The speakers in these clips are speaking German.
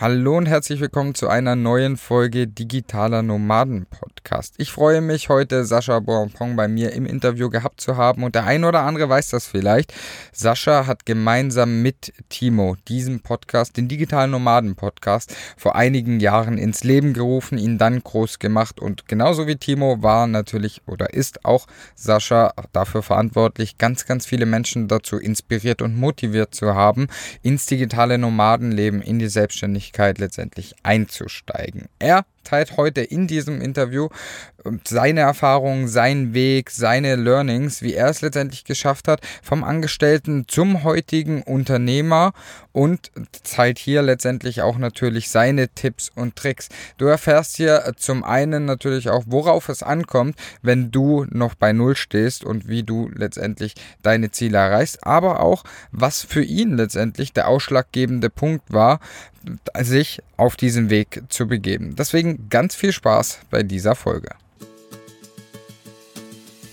Hallo und herzlich willkommen zu einer neuen Folge Digitaler Nomaden Podcast. Ich freue mich, heute Sascha Bonpong bei mir im Interview gehabt zu haben und der ein oder andere weiß das vielleicht. Sascha hat gemeinsam mit Timo diesen Podcast, den Digitalen Nomaden Podcast, vor einigen Jahren ins Leben gerufen, ihn dann groß gemacht und genauso wie Timo war natürlich oder ist auch Sascha dafür verantwortlich, ganz, ganz viele Menschen dazu inspiriert und motiviert zu haben, ins digitale Nomadenleben, in die Selbstständigkeit Möglichkeit letztendlich einzusteigen. Er teilt heute in diesem Interview ähm, seine Erfahrungen, seinen Weg, seine Learnings, wie er es letztendlich geschafft hat, vom Angestellten zum heutigen Unternehmer und teilt hier letztendlich auch natürlich seine Tipps und Tricks. Du erfährst hier zum einen natürlich auch, worauf es ankommt, wenn du noch bei Null stehst und wie du letztendlich deine Ziele erreichst, aber auch, was für ihn letztendlich der ausschlaggebende Punkt war, sich auf diesen Weg zu begeben. Deswegen ganz viel Spaß bei dieser Folge.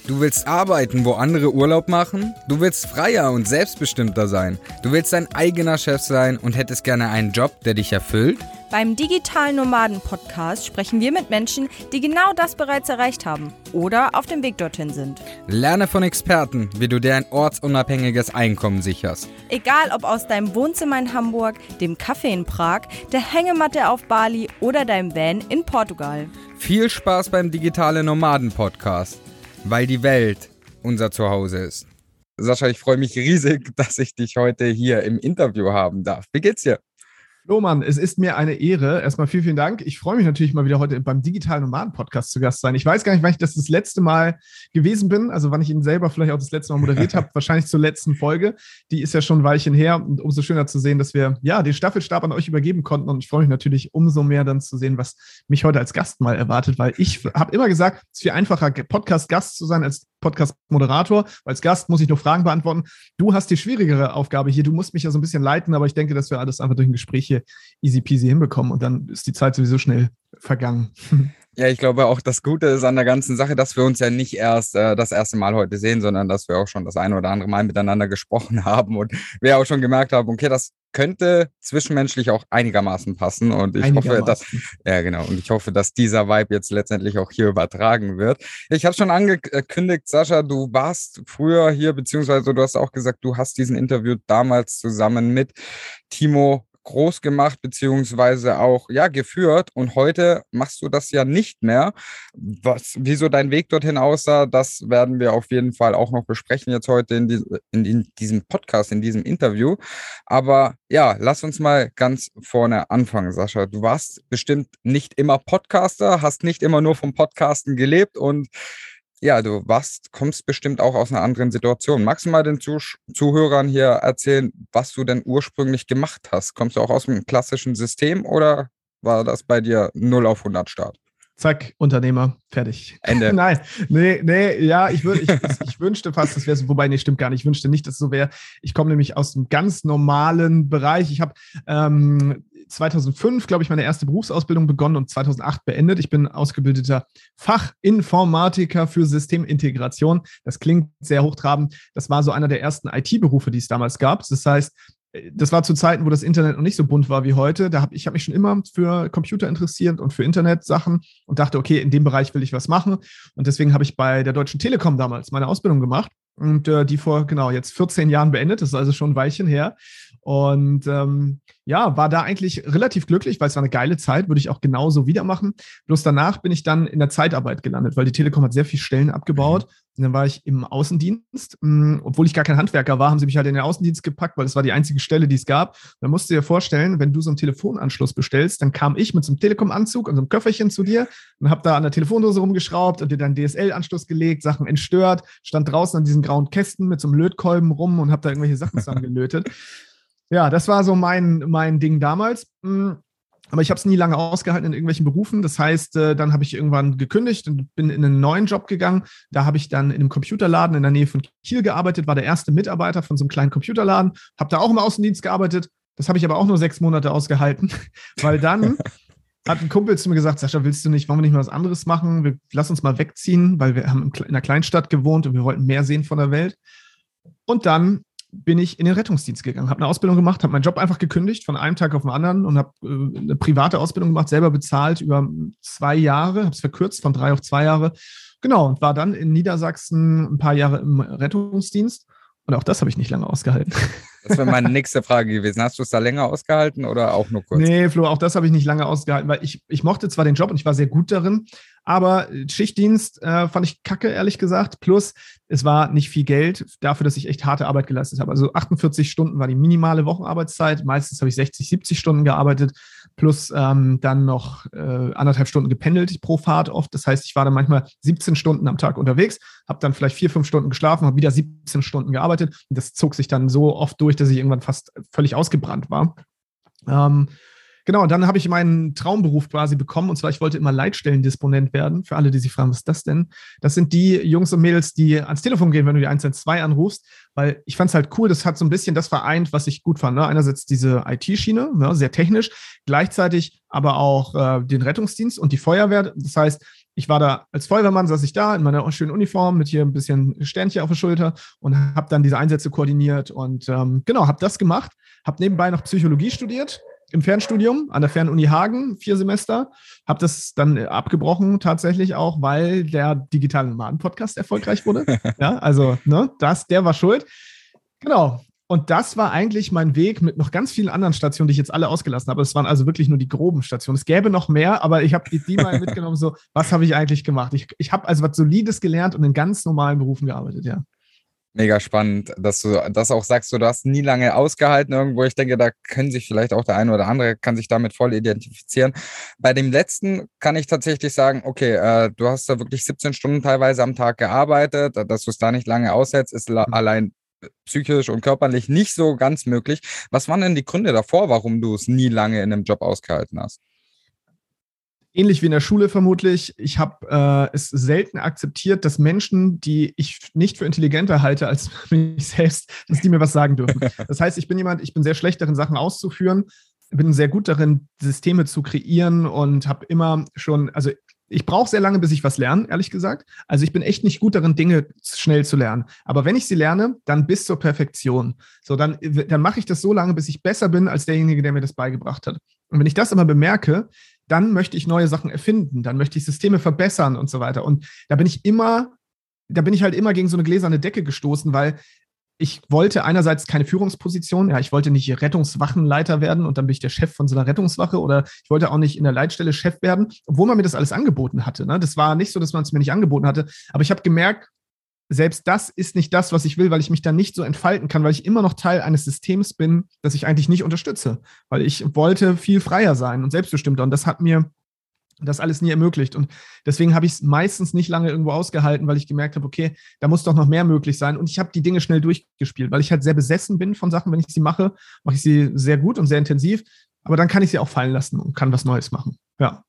Du willst arbeiten, wo andere Urlaub machen? Du willst freier und selbstbestimmter sein. Du willst dein eigener Chef sein und hättest gerne einen Job, der dich erfüllt? Beim Digitalen Nomaden Podcast sprechen wir mit Menschen, die genau das bereits erreicht haben oder auf dem Weg dorthin sind. Lerne von Experten, wie du dir ein ortsunabhängiges Einkommen sicherst. Egal ob aus deinem Wohnzimmer in Hamburg, dem Café in Prag, der Hängematte auf Bali oder deinem Van in Portugal. Viel Spaß beim Digitale Nomaden Podcast weil die Welt unser Zuhause ist. Sascha, ich freue mich riesig, dass ich dich heute hier im Interview haben darf. Wie geht's dir? Lohmann, es ist mir eine Ehre. Erstmal vielen, vielen Dank. Ich freue mich natürlich mal wieder heute beim Digitalen Nomaden Podcast zu Gast sein. Ich weiß gar nicht, wann ich das das letzte Mal gewesen bin, also wann ich ihn selber vielleicht auch das letzte Mal moderiert habe, wahrscheinlich zur letzten Folge. Die ist ja schon ein Weilchen her und umso schöner zu sehen, dass wir ja den Staffelstab an euch übergeben konnten und ich freue mich natürlich umso mehr dann zu sehen, was mich heute als Gast mal erwartet, weil ich habe immer gesagt, es ist viel einfacher, Podcast-Gast zu sein als Podcast-Moderator. Als Gast muss ich nur Fragen beantworten. Du hast die schwierigere Aufgabe hier. Du musst mich ja so ein bisschen leiten, aber ich denke, dass wir alles einfach durch ein Gespräch hier easy peasy hinbekommen und dann ist die Zeit sowieso schnell vergangen. Ja, ich glaube auch das Gute ist an der ganzen Sache, dass wir uns ja nicht erst äh, das erste Mal heute sehen, sondern dass wir auch schon das eine oder andere Mal miteinander gesprochen haben und wir auch schon gemerkt haben, okay, das könnte zwischenmenschlich auch einigermaßen passen und ich hoffe, dass ja genau und ich hoffe, dass dieser Vibe jetzt letztendlich auch hier übertragen wird. Ich habe schon angekündigt, Sascha, du warst früher hier beziehungsweise du hast auch gesagt, du hast diesen Interview damals zusammen mit Timo groß gemacht beziehungsweise auch ja geführt und heute machst du das ja nicht mehr. Was, wieso dein Weg dorthin aussah, das werden wir auf jeden Fall auch noch besprechen jetzt heute in, die, in, in diesem Podcast, in diesem Interview. Aber ja, lass uns mal ganz vorne anfangen, Sascha. Du warst bestimmt nicht immer Podcaster, hast nicht immer nur vom Podcasten gelebt und ja, du warst, kommst bestimmt auch aus einer anderen Situation. Magst du mal den Zuh Zuhörern hier erzählen, was du denn ursprünglich gemacht hast? Kommst du auch aus dem klassischen System oder war das bei dir 0 auf 100 Start? Zack, Unternehmer, fertig. Ende. Nein, nee, nee, ja, ich, würd, ich, ich wünschte fast, das wäre so, wobei, nee, stimmt gar nicht. Ich wünschte nicht, dass es so wäre. Ich komme nämlich aus einem ganz normalen Bereich. Ich habe ähm, 2005, glaube ich, meine erste Berufsausbildung begonnen und 2008 beendet. Ich bin ausgebildeter Fachinformatiker für Systemintegration. Das klingt sehr hochtrabend. Das war so einer der ersten IT-Berufe, die es damals gab. Das heißt, das war zu Zeiten, wo das Internet noch nicht so bunt war wie heute. Da hab, ich habe mich schon immer für Computer interessiert und für Internetsachen und dachte, okay, in dem Bereich will ich was machen. Und deswegen habe ich bei der Deutschen Telekom damals meine Ausbildung gemacht und äh, die vor genau jetzt 14 Jahren beendet. Das ist also schon ein Weilchen her. Und ähm, ja, war da eigentlich relativ glücklich, weil es war eine geile Zeit, würde ich auch genauso wieder machen. Bloß danach bin ich dann in der Zeitarbeit gelandet, weil die Telekom hat sehr viele Stellen abgebaut. Mhm. Und dann war ich im Außendienst. Mm, obwohl ich gar kein Handwerker war, haben sie mich halt in den Außendienst gepackt, weil es war die einzige Stelle, die es gab. Dann musst du dir vorstellen, wenn du so einen Telefonanschluss bestellst, dann kam ich mit so einem Telekom-Anzug und so einem Köfferchen zu dir und habe da an der Telefondose rumgeschraubt und dir dann DSL-Anschluss gelegt, Sachen entstört, stand draußen an diesen grauen Kästen mit so einem Lötkolben rum und habe da irgendwelche Sachen zusammengelötet. Ja, das war so mein, mein Ding damals. Mm, aber ich habe es nie lange ausgehalten in irgendwelchen Berufen. Das heißt, äh, dann habe ich irgendwann gekündigt und bin in einen neuen Job gegangen. Da habe ich dann in einem Computerladen in der Nähe von Kiel gearbeitet, war der erste Mitarbeiter von so einem kleinen Computerladen, habe da auch im Außendienst gearbeitet. Das habe ich aber auch nur sechs Monate ausgehalten, weil dann hat ein Kumpel zu mir gesagt, Sascha, willst du nicht, wollen wir nicht mal was anderes machen? Wir, lass uns mal wegziehen, weil wir haben in einer Kleinstadt gewohnt und wir wollten mehr sehen von der Welt. Und dann bin ich in den Rettungsdienst gegangen, habe eine Ausbildung gemacht, habe meinen Job einfach gekündigt von einem Tag auf den anderen und habe äh, eine private Ausbildung gemacht, selber bezahlt über zwei Jahre, habe es verkürzt von drei auf zwei Jahre. Genau, und war dann in Niedersachsen ein paar Jahre im Rettungsdienst. Und auch das habe ich nicht lange ausgehalten. Das wäre meine nächste Frage gewesen. Hast du es da länger ausgehalten oder auch nur kurz? Nee, Flo, auch das habe ich nicht lange ausgehalten, weil ich, ich mochte zwar den Job und ich war sehr gut darin, aber Schichtdienst äh, fand ich kacke, ehrlich gesagt. Plus, es war nicht viel Geld dafür, dass ich echt harte Arbeit geleistet habe. Also 48 Stunden war die minimale Wochenarbeitszeit. Meistens habe ich 60, 70 Stunden gearbeitet, plus ähm, dann noch äh, anderthalb Stunden gependelt pro Fahrt oft. Das heißt, ich war dann manchmal 17 Stunden am Tag unterwegs, habe dann vielleicht vier, fünf Stunden geschlafen, habe wieder 17 Stunden gearbeitet. Und das zog sich dann so oft durch, dass ich irgendwann fast völlig ausgebrannt war. Ähm, Genau, und dann habe ich meinen Traumberuf quasi bekommen. Und zwar, ich wollte immer Leitstellendisponent werden. Für alle, die sich fragen, was ist das denn? Das sind die Jungs und Mädels, die ans Telefon gehen, wenn du die 112 anrufst. Weil ich fand es halt cool, das hat so ein bisschen das vereint, was ich gut fand. Ne? Einerseits diese IT-Schiene, ne? sehr technisch, gleichzeitig aber auch äh, den Rettungsdienst und die Feuerwehr. Das heißt, ich war da als Feuerwehrmann, saß ich da in meiner schönen Uniform mit hier ein bisschen Sternchen auf der Schulter und habe dann diese Einsätze koordiniert und ähm, genau, habe das gemacht, habe nebenbei noch Psychologie studiert im Fernstudium an der Fernuni Hagen, vier Semester. Habe das dann abgebrochen tatsächlich auch, weil der digitale Nomaden-Podcast erfolgreich wurde. ja, also ne, das, der war schuld. Genau. Und das war eigentlich mein Weg mit noch ganz vielen anderen Stationen, die ich jetzt alle ausgelassen habe. Es waren also wirklich nur die groben Stationen. Es gäbe noch mehr, aber ich habe die, die mal mitgenommen, so, was habe ich eigentlich gemacht? Ich, ich habe also was Solides gelernt und in ganz normalen Berufen gearbeitet, ja. Mega spannend, dass du das auch sagst, du hast nie lange ausgehalten irgendwo. Ich denke, da können sich vielleicht auch der eine oder andere, kann sich damit voll identifizieren. Bei dem letzten kann ich tatsächlich sagen, okay, äh, du hast da wirklich 17 Stunden teilweise am Tag gearbeitet, dass du es da nicht lange aussetzt, ist mhm. allein psychisch und körperlich nicht so ganz möglich. Was waren denn die Gründe davor, warum du es nie lange in einem Job ausgehalten hast? Ähnlich wie in der Schule vermutlich. Ich habe äh, es selten akzeptiert, dass Menschen, die ich nicht für intelligenter halte als mich selbst, dass die mir was sagen dürfen. Das heißt, ich bin jemand, ich bin sehr schlecht darin, Sachen auszuführen, bin sehr gut darin, Systeme zu kreieren und habe immer schon, also ich brauche sehr lange, bis ich was lerne, ehrlich gesagt. Also ich bin echt nicht gut darin, Dinge schnell zu lernen. Aber wenn ich sie lerne, dann bis zur Perfektion. So, dann, dann mache ich das so lange, bis ich besser bin als derjenige, der mir das beigebracht hat. Und wenn ich das immer bemerke, dann möchte ich neue Sachen erfinden, dann möchte ich Systeme verbessern und so weiter. Und da bin ich immer, da bin ich halt immer gegen so eine gläserne Decke gestoßen, weil ich wollte einerseits keine Führungsposition, ja, ich wollte nicht Rettungswachenleiter werden und dann bin ich der Chef von so einer Rettungswache oder ich wollte auch nicht in der Leitstelle Chef werden, obwohl man mir das alles angeboten hatte. Ne? Das war nicht so, dass man es mir nicht angeboten hatte, aber ich habe gemerkt, selbst das ist nicht das, was ich will, weil ich mich dann nicht so entfalten kann, weil ich immer noch Teil eines Systems bin, das ich eigentlich nicht unterstütze, weil ich wollte viel freier sein und selbstbestimmter und das hat mir das alles nie ermöglicht. Und deswegen habe ich es meistens nicht lange irgendwo ausgehalten, weil ich gemerkt habe, okay, da muss doch noch mehr möglich sein. Und ich habe die Dinge schnell durchgespielt, weil ich halt sehr besessen bin von Sachen. Wenn ich sie mache, mache ich sie sehr gut und sehr intensiv. Aber dann kann ich sie auch fallen lassen und kann was Neues machen. Ja.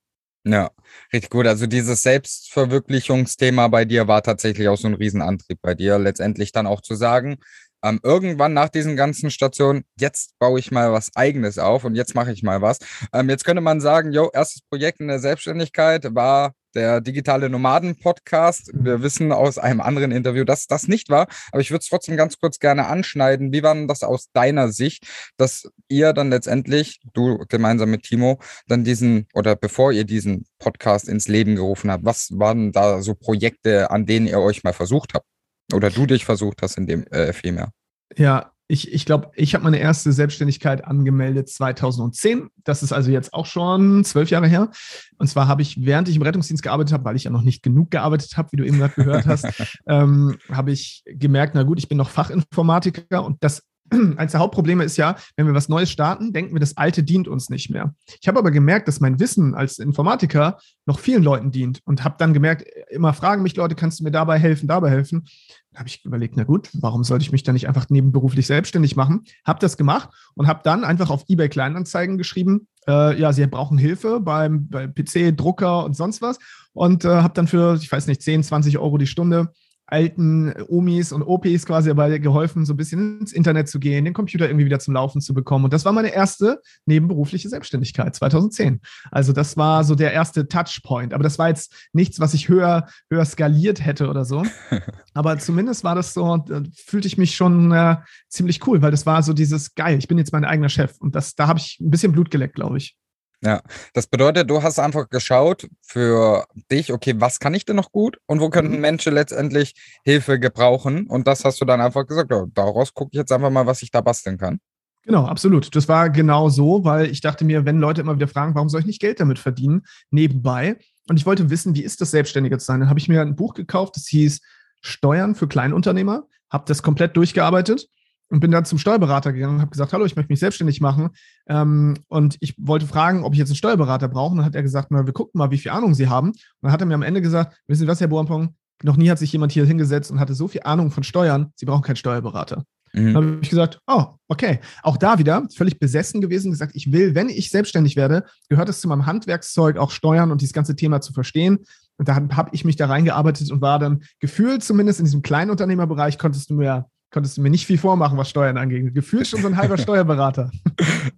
Ja, richtig gut. Also dieses Selbstverwirklichungsthema bei dir war tatsächlich auch so ein Riesenantrieb bei dir, letztendlich dann auch zu sagen, ähm, irgendwann nach diesen ganzen Stationen, jetzt baue ich mal was eigenes auf und jetzt mache ich mal was. Ähm, jetzt könnte man sagen, jo, erstes Projekt in der Selbstständigkeit war der digitale Nomaden-Podcast. Wir wissen aus einem anderen Interview, dass das nicht war, aber ich würde es trotzdem ganz kurz gerne anschneiden. Wie war denn das aus deiner Sicht, dass ihr dann letztendlich, du gemeinsam mit Timo, dann diesen oder bevor ihr diesen Podcast ins Leben gerufen habt, was waren da so Projekte, an denen ihr euch mal versucht habt? Oder du dich versucht hast in dem äh, vielmehr? Ja, ich, ich glaube, ich habe meine erste Selbstständigkeit angemeldet 2010. Das ist also jetzt auch schon zwölf Jahre her. Und zwar habe ich, während ich im Rettungsdienst gearbeitet habe, weil ich ja noch nicht genug gearbeitet habe, wie du eben gerade gehört hast, ähm, habe ich gemerkt, na gut, ich bin noch Fachinformatiker und das eines der Hauptprobleme ist ja, wenn wir was Neues starten, denken wir, das Alte dient uns nicht mehr. Ich habe aber gemerkt, dass mein Wissen als Informatiker noch vielen Leuten dient und habe dann gemerkt, immer fragen mich Leute, kannst du mir dabei helfen, dabei helfen? Da habe ich überlegt, na gut, warum sollte ich mich dann nicht einfach nebenberuflich selbstständig machen? Habe das gemacht und habe dann einfach auf eBay Kleinanzeigen geschrieben, äh, ja, sie brauchen Hilfe beim, beim PC, Drucker und sonst was und äh, habe dann für, ich weiß nicht, 10, 20 Euro die Stunde alten Omis und Opis quasi dabei geholfen, so ein bisschen ins Internet zu gehen, den Computer irgendwie wieder zum Laufen zu bekommen. Und das war meine erste nebenberufliche Selbstständigkeit 2010. Also das war so der erste Touchpoint. Aber das war jetzt nichts, was ich höher, höher skaliert hätte oder so. Aber zumindest war das so, da fühlte ich mich schon äh, ziemlich cool, weil das war so dieses geil, ich bin jetzt mein eigener Chef. Und das, da habe ich ein bisschen Blut geleckt, glaube ich. Ja, das bedeutet, du hast einfach geschaut für dich, okay, was kann ich denn noch gut und wo könnten mhm. Menschen letztendlich Hilfe gebrauchen? Und das hast du dann einfach gesagt, ja, daraus gucke ich jetzt einfach mal, was ich da basteln kann. Genau, absolut. Das war genau so, weil ich dachte mir, wenn Leute immer wieder fragen, warum soll ich nicht Geld damit verdienen, nebenbei? Und ich wollte wissen, wie ist das, Selbstständiger zu sein? Dann habe ich mir ein Buch gekauft, das hieß Steuern für Kleinunternehmer, habe das komplett durchgearbeitet und bin dann zum Steuerberater gegangen und habe gesagt, hallo, ich möchte mich selbstständig machen. Ähm, und ich wollte fragen, ob ich jetzt einen Steuerberater brauche. Und dann hat er gesagt, na, wir gucken mal, wie viel Ahnung Sie haben. Und dann hat er mir am Ende gesagt, wissen Sie was, Herr Boampong, noch nie hat sich jemand hier hingesetzt und hatte so viel Ahnung von Steuern, Sie brauchen keinen Steuerberater. Mhm. Dann habe ich gesagt, oh, okay. Auch da wieder völlig besessen gewesen, gesagt, ich will, wenn ich selbstständig werde, gehört es zu meinem Handwerkszeug, auch Steuern und dieses ganze Thema zu verstehen. Und da habe ich mich da reingearbeitet und war dann gefühlt, zumindest in diesem Kleinunternehmerbereich, konntest du mir konntest du mir nicht viel vormachen, was Steuern angeht. Gefühlt schon so ein halber Steuerberater.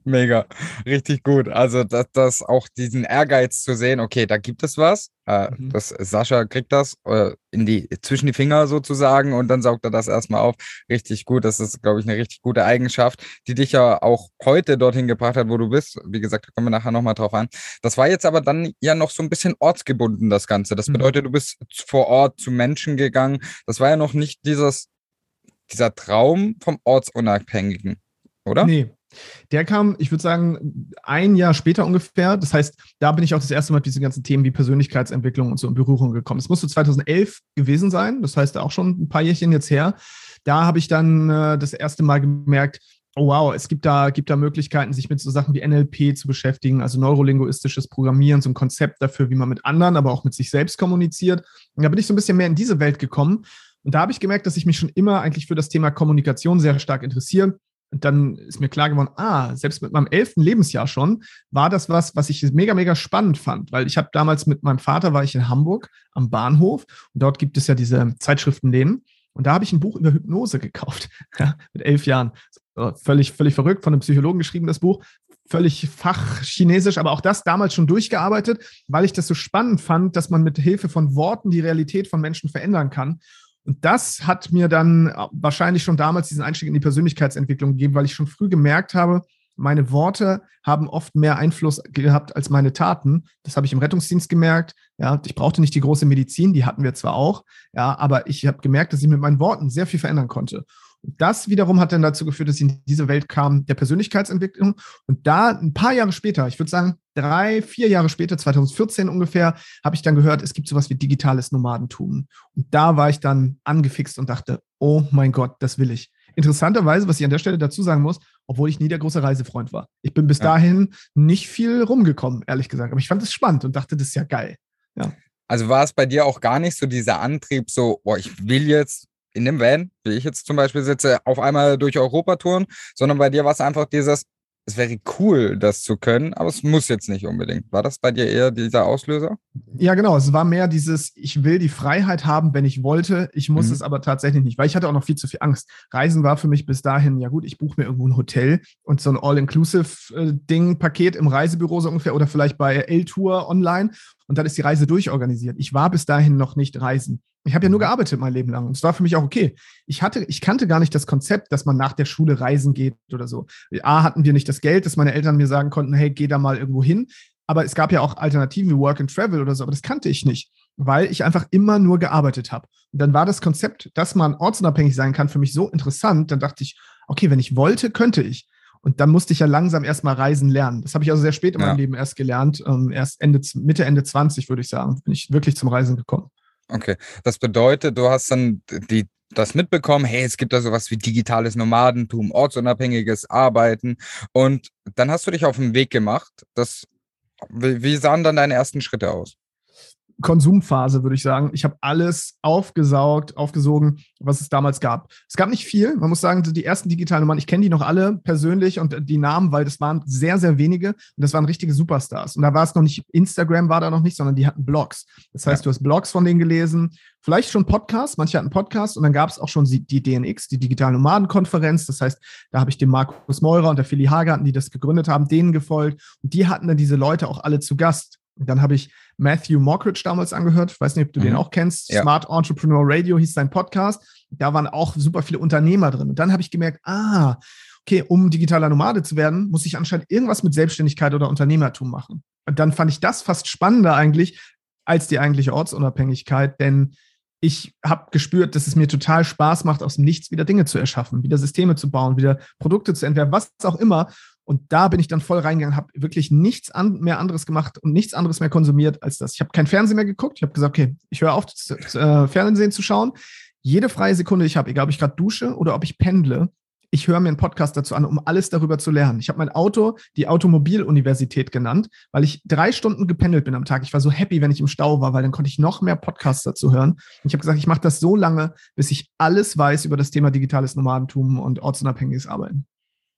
Mega, richtig gut. Also das, das auch diesen Ehrgeiz zu sehen, okay, da gibt es was. Äh, mhm. das, Sascha kriegt das äh, in die, zwischen die Finger sozusagen und dann saugt er das erstmal auf. Richtig gut. Das ist, glaube ich, eine richtig gute Eigenschaft, die dich ja auch heute dorthin gebracht hat, wo du bist. Wie gesagt, da kommen wir nachher nochmal drauf an. Das war jetzt aber dann ja noch so ein bisschen ortsgebunden, das Ganze. Das mhm. bedeutet, du bist vor Ort zu Menschen gegangen. Das war ja noch nicht dieses dieser Traum vom Ortsunabhängigen, oder? Nee. Der kam, ich würde sagen, ein Jahr später ungefähr. Das heißt, da bin ich auch das erste Mal mit diesen ganzen Themen wie Persönlichkeitsentwicklung und so in Berührung gekommen. Es musste 2011 gewesen sein, das heißt auch schon ein paar Jährchen jetzt her. Da habe ich dann äh, das erste Mal gemerkt, oh wow, es gibt da, gibt da Möglichkeiten, sich mit so Sachen wie NLP zu beschäftigen, also neurolinguistisches Programmieren, so ein Konzept dafür, wie man mit anderen, aber auch mit sich selbst kommuniziert. Und da bin ich so ein bisschen mehr in diese Welt gekommen und da habe ich gemerkt, dass ich mich schon immer eigentlich für das Thema Kommunikation sehr stark interessiere. Und dann ist mir klar geworden, ah, selbst mit meinem elften Lebensjahr schon war das was, was ich mega, mega spannend fand, weil ich habe damals mit meinem Vater war ich in Hamburg am Bahnhof und dort gibt es ja diese Zeitschriftenläden und da habe ich ein Buch über Hypnose gekauft, ja, mit elf Jahren. So, völlig, völlig verrückt, von einem Psychologen geschrieben, das Buch. Völlig fachchinesisch, aber auch das damals schon durchgearbeitet, weil ich das so spannend fand, dass man mit Hilfe von Worten die Realität von Menschen verändern kann. Und das hat mir dann äh, wahrscheinlich schon damals diesen Einstieg in die Persönlichkeitsentwicklung gegeben, weil ich schon früh gemerkt habe, meine Worte haben oft mehr Einfluss gehabt als meine Taten. Das habe ich im Rettungsdienst gemerkt. Ja, ich brauchte nicht die große Medizin, die hatten wir zwar auch, ja, aber ich habe gemerkt, dass ich mit meinen Worten sehr viel verändern konnte. Und das wiederum hat dann dazu geführt, dass ich in diese Welt kam der Persönlichkeitsentwicklung. Und da ein paar Jahre später, ich würde sagen drei, vier Jahre später, 2014 ungefähr, habe ich dann gehört, es gibt sowas wie digitales Nomadentum. Und da war ich dann angefixt und dachte, oh mein Gott, das will ich. Interessanterweise, was ich an der Stelle dazu sagen muss, obwohl ich nie der große Reisefreund war. Ich bin bis ja. dahin nicht viel rumgekommen, ehrlich gesagt. Aber ich fand es spannend und dachte, das ist ja geil. Ja. Also war es bei dir auch gar nicht so dieser Antrieb, so, boah, ich will jetzt in dem Van, wie ich jetzt zum Beispiel sitze, auf einmal durch Europa touren, sondern bei dir war es einfach dieses, es wäre cool, das zu können, aber es muss jetzt nicht unbedingt. War das bei dir eher dieser Auslöser? Ja, genau. Es war mehr dieses, ich will die Freiheit haben, wenn ich wollte. Ich muss mhm. es aber tatsächlich nicht, weil ich hatte auch noch viel zu viel Angst. Reisen war für mich bis dahin, ja gut, ich buche mir irgendwo ein Hotel und so ein All-Inclusive-Ding-Paket im Reisebüro so ungefähr oder vielleicht bei L-Tour online und dann ist die Reise durchorganisiert. Ich war bis dahin noch nicht reisen. Ich habe ja nur mhm. gearbeitet mein Leben lang. Und es war für mich auch okay. Ich hatte, ich kannte gar nicht das Konzept, dass man nach der Schule reisen geht oder so. A, hatten wir nicht das Geld, dass meine Eltern mir sagen konnten, hey, geh da mal irgendwo hin. Aber es gab ja auch Alternativen wie Work and Travel oder so, aber das kannte ich nicht, weil ich einfach immer nur gearbeitet habe. Und dann war das Konzept, dass man ortsunabhängig sein kann, für mich so interessant. Dann dachte ich, okay, wenn ich wollte, könnte ich. Und dann musste ich ja langsam erstmal reisen lernen. Das habe ich also sehr spät in meinem ja. Leben erst gelernt. Ähm, erst Ende, Mitte, Ende 20, würde ich sagen, bin ich wirklich zum Reisen gekommen. Okay, das bedeutet, du hast dann die, das mitbekommen, hey, es gibt da sowas wie digitales Nomadentum, ortsunabhängiges Arbeiten und dann hast du dich auf den Weg gemacht. Das, wie, wie sahen dann deine ersten Schritte aus? Konsumphase, würde ich sagen. Ich habe alles aufgesaugt, aufgesogen, was es damals gab. Es gab nicht viel. Man muss sagen, die ersten digitalen Nummern, ich kenne die noch alle persönlich und die Namen, weil das waren sehr, sehr wenige und das waren richtige Superstars. Und da war es noch nicht, Instagram war da noch nicht, sondern die hatten Blogs. Das heißt, ja. du hast Blogs von denen gelesen, vielleicht schon Podcasts, manche hatten Podcasts und dann gab es auch schon die DNX, die Digitale Nomadenkonferenz. Das heißt, da habe ich den Markus Meurer und der Philly Hagarten, die das gegründet haben, denen gefolgt und die hatten dann diese Leute auch alle zu Gast. Dann habe ich Matthew Mockridge damals angehört. Ich weiß nicht, ob du mhm. den auch kennst. Ja. Smart Entrepreneur Radio hieß sein Podcast. Da waren auch super viele Unternehmer drin. Und dann habe ich gemerkt, ah, okay, um digitaler Nomade zu werden, muss ich anscheinend irgendwas mit Selbstständigkeit oder Unternehmertum machen. Und dann fand ich das fast spannender eigentlich als die eigentliche Ortsunabhängigkeit, denn ich habe gespürt, dass es mir total Spaß macht, aus dem Nichts wieder Dinge zu erschaffen, wieder Systeme zu bauen, wieder Produkte zu entwerfen, was auch immer. Und da bin ich dann voll reingegangen, habe wirklich nichts an, mehr anderes gemacht und nichts anderes mehr konsumiert als das. Ich habe kein Fernsehen mehr geguckt. Ich habe gesagt, okay, ich höre auf, das, äh, Fernsehen zu schauen. Jede freie Sekunde, ich habe, egal ob ich gerade dusche oder ob ich pendle, ich höre mir einen Podcast dazu an, um alles darüber zu lernen. Ich habe mein Auto die Automobiluniversität genannt, weil ich drei Stunden gependelt bin am Tag. Ich war so happy, wenn ich im Stau war, weil dann konnte ich noch mehr Podcasts dazu hören. Und ich habe gesagt, ich mache das so lange, bis ich alles weiß über das Thema digitales Nomadentum und ortsunabhängiges Arbeiten.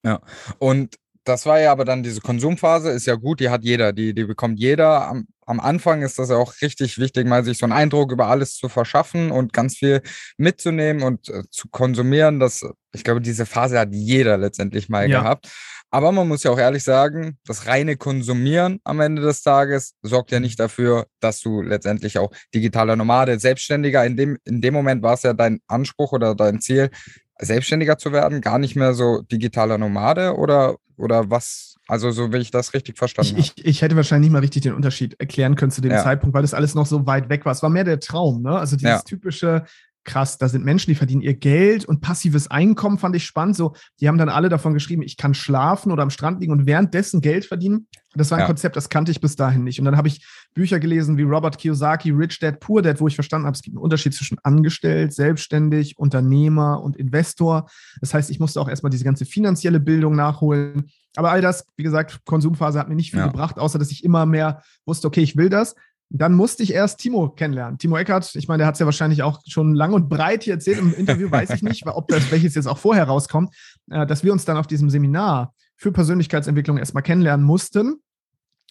Ja, und das war ja aber dann diese Konsumphase, ist ja gut, die hat jeder, die, die bekommt jeder. Am, am Anfang ist das ja auch richtig wichtig, mal sich so einen Eindruck über alles zu verschaffen und ganz viel mitzunehmen und äh, zu konsumieren. Das, ich glaube, diese Phase hat jeder letztendlich mal ja. gehabt. Aber man muss ja auch ehrlich sagen, das reine Konsumieren am Ende des Tages sorgt ja nicht dafür, dass du letztendlich auch digitaler Nomade, Selbstständiger, in dem, in dem Moment war es ja dein Anspruch oder dein Ziel, selbstständiger zu werden, gar nicht mehr so digitaler Nomade oder, oder was? Also so will ich das richtig verstanden ich, ich, ich, hätte wahrscheinlich nicht mal richtig den Unterschied erklären können zu dem ja. Zeitpunkt, weil das alles noch so weit weg war. Es war mehr der Traum, ne? Also dieses ja. typische, krass, da sind Menschen, die verdienen ihr Geld und passives Einkommen fand ich spannend. So, die haben dann alle davon geschrieben, ich kann schlafen oder am Strand liegen und währenddessen Geld verdienen. Das war ein ja. Konzept, das kannte ich bis dahin nicht. Und dann habe ich Bücher gelesen wie Robert Kiyosaki, Rich Dad, Poor Dad, wo ich verstanden habe, es gibt einen Unterschied zwischen angestellt, selbstständig, Unternehmer und Investor. Das heißt, ich musste auch erstmal diese ganze finanzielle Bildung nachholen. Aber all das, wie gesagt, Konsumphase hat mir nicht viel ja. gebracht, außer dass ich immer mehr wusste, okay, ich will das. Dann musste ich erst Timo kennenlernen. Timo Eckert, ich meine, der hat es ja wahrscheinlich auch schon lang und breit hier erzählt im Interview, weiß ich nicht, ob das welches jetzt auch vorher rauskommt, äh, dass wir uns dann auf diesem Seminar für Persönlichkeitsentwicklung erstmal kennenlernen mussten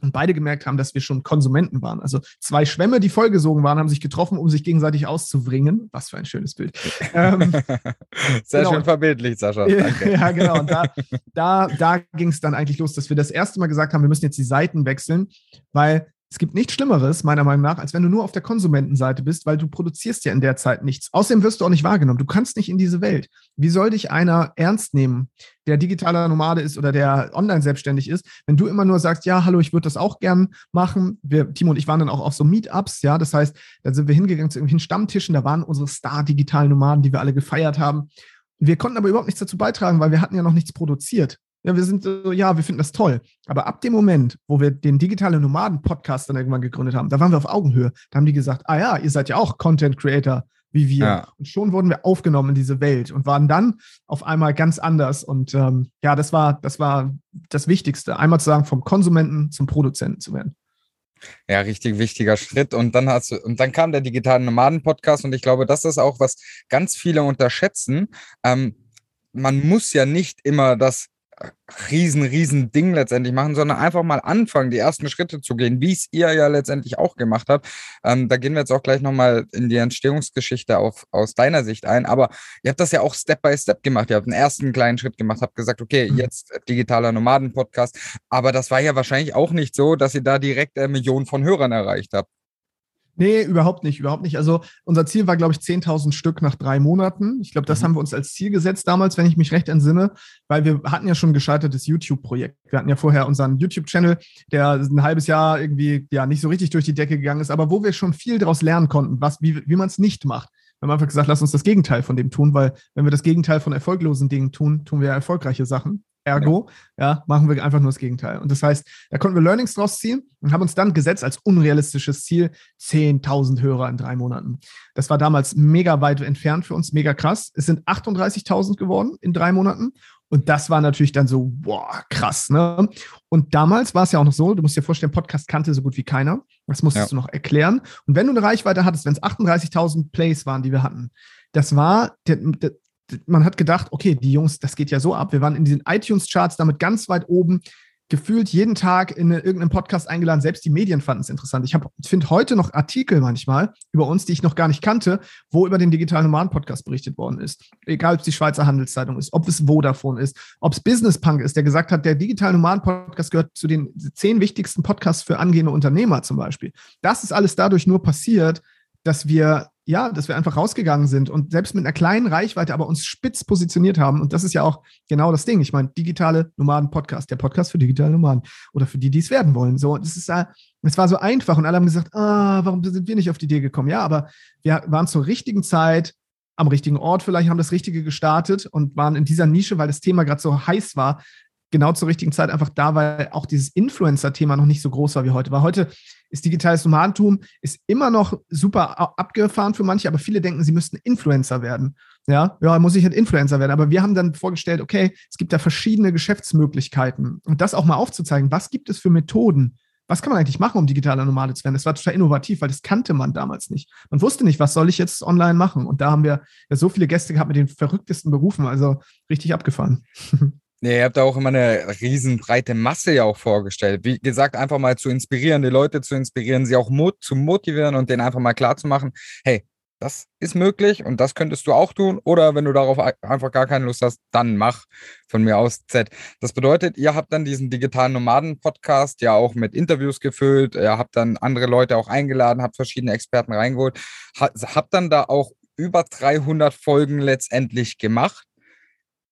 und beide gemerkt haben, dass wir schon Konsumenten waren. Also zwei Schwämme, die vollgesogen waren, haben sich getroffen, um sich gegenseitig auszubringen. Was für ein schönes Bild. ähm, Sehr genau. schön verbildlich, Sascha. Danke. ja, genau. Und da, da, da ging es dann eigentlich los, dass wir das erste Mal gesagt haben, wir müssen jetzt die Seiten wechseln, weil es gibt nichts Schlimmeres, meiner Meinung nach, als wenn du nur auf der Konsumentenseite bist, weil du produzierst ja in der Zeit nichts. Außerdem wirst du auch nicht wahrgenommen. Du kannst nicht in diese Welt. Wie soll dich einer ernst nehmen, der digitaler Nomade ist oder der online selbstständig ist, wenn du immer nur sagst, ja, hallo, ich würde das auch gern machen. Wir, Timo und ich waren dann auch auf so Meetups, ja, das heißt, da sind wir hingegangen zu irgendwelchen Stammtischen, da waren unsere Star-digitalen Nomaden, die wir alle gefeiert haben. Wir konnten aber überhaupt nichts dazu beitragen, weil wir hatten ja noch nichts produziert. Ja, wir sind so, ja, wir finden das toll. Aber ab dem Moment, wo wir den digitale Nomaden-Podcast dann irgendwann gegründet haben, da waren wir auf Augenhöhe. Da haben die gesagt, ah ja, ihr seid ja auch Content Creator wie wir. Ja. Und schon wurden wir aufgenommen in diese Welt und waren dann auf einmal ganz anders. Und ähm, ja, das war, das war das Wichtigste, einmal zu sagen, vom Konsumenten zum Produzenten zu werden. Ja, richtig wichtiger Schritt. Und dann hast du, und dann kam der digitale Nomaden-Podcast und ich glaube, das ist auch, was ganz viele unterschätzen. Ähm, man muss ja nicht immer das riesen, riesen Ding letztendlich machen, sondern einfach mal anfangen, die ersten Schritte zu gehen, wie es ihr ja letztendlich auch gemacht habt. Ähm, da gehen wir jetzt auch gleich nochmal in die Entstehungsgeschichte auf, aus deiner Sicht ein. Aber ihr habt das ja auch Step by Step gemacht. Ihr habt einen ersten kleinen Schritt gemacht, habt gesagt, okay, mhm. jetzt digitaler Nomaden-Podcast. Aber das war ja wahrscheinlich auch nicht so, dass ihr da direkt eine Million von Hörern erreicht habt. Nee, überhaupt nicht, überhaupt nicht. Also unser Ziel war, glaube ich, 10.000 Stück nach drei Monaten. Ich glaube, das mhm. haben wir uns als Ziel gesetzt damals, wenn ich mich recht entsinne, weil wir hatten ja schon ein gescheitertes YouTube-Projekt. Wir hatten ja vorher unseren YouTube-Channel, der ein halbes Jahr irgendwie ja nicht so richtig durch die Decke gegangen ist, aber wo wir schon viel daraus lernen konnten, was, wie, wie man es nicht macht. Wir haben einfach gesagt, lass uns das Gegenteil von dem tun, weil wenn wir das Gegenteil von erfolglosen Dingen tun, tun wir ja erfolgreiche Sachen. Ergo, ja. machen wir einfach nur das Gegenteil. Und das heißt, da konnten wir Learnings draus ziehen und haben uns dann gesetzt als unrealistisches Ziel 10.000 Hörer in drei Monaten. Das war damals mega weit entfernt für uns, mega krass. Es sind 38.000 geworden in drei Monaten. Und das war natürlich dann so, boah, krass, ne? Und damals war es ja auch noch so, du musst dir vorstellen, Podcast kannte so gut wie keiner. Das musstest ja. du noch erklären. Und wenn du eine Reichweite hattest, wenn es 38.000 Plays waren, die wir hatten, das war, man hat gedacht, okay, die Jungs, das geht ja so ab. Wir waren in diesen iTunes-Charts damit ganz weit oben gefühlt jeden Tag in irgendeinem Podcast eingeladen. Selbst die Medien fanden es interessant. Ich finde heute noch Artikel manchmal über uns, die ich noch gar nicht kannte, wo über den digitalen Nomaden-Podcast berichtet worden ist. Egal, ob es die Schweizer Handelszeitung ist, ob es Vodafone ist, ob es Business Punk ist, der gesagt hat, der digitale Nomaden-Podcast gehört zu den zehn wichtigsten Podcasts für angehende Unternehmer zum Beispiel. Das ist alles dadurch nur passiert, dass wir ja, dass wir einfach rausgegangen sind und selbst mit einer kleinen Reichweite aber uns spitz positioniert haben. Und das ist ja auch genau das Ding. Ich meine, digitale Nomaden-Podcast, der Podcast für digitale Nomaden oder für die, die es werden wollen. So, das ist ja, es war so einfach und alle haben gesagt, ah, warum sind wir nicht auf die Idee gekommen? Ja, aber wir waren zur richtigen Zeit am richtigen Ort vielleicht, haben das Richtige gestartet und waren in dieser Nische, weil das Thema gerade so heiß war, genau zur richtigen Zeit einfach da, weil auch dieses Influencer-Thema noch nicht so groß war wie heute. Weil heute ist digitales Nomadentum ist immer noch super abgefahren für manche, aber viele denken, sie müssten Influencer werden. Ja, ja, muss ich halt Influencer werden. Aber wir haben dann vorgestellt, okay, es gibt da verschiedene Geschäftsmöglichkeiten und das auch mal aufzuzeigen. Was gibt es für Methoden? Was kann man eigentlich machen, um digitaler Nomade zu werden? Das war total innovativ, weil das kannte man damals nicht. Man wusste nicht, was soll ich jetzt online machen? Und da haben wir ja so viele Gäste gehabt mit den verrücktesten Berufen, also richtig abgefahren. Ja, ihr habt da auch immer eine riesenbreite Masse ja auch vorgestellt. Wie gesagt, einfach mal zu inspirieren, die Leute zu inspirieren, sie auch mot zu motivieren und denen einfach mal klar zu machen, hey, das ist möglich und das könntest du auch tun. Oder wenn du darauf einfach gar keine Lust hast, dann mach von mir aus Z. Das bedeutet, ihr habt dann diesen digitalen Nomaden-Podcast ja auch mit Interviews gefüllt, ihr habt dann andere Leute auch eingeladen, habt verschiedene Experten reingeholt, habt dann da auch über 300 Folgen letztendlich gemacht.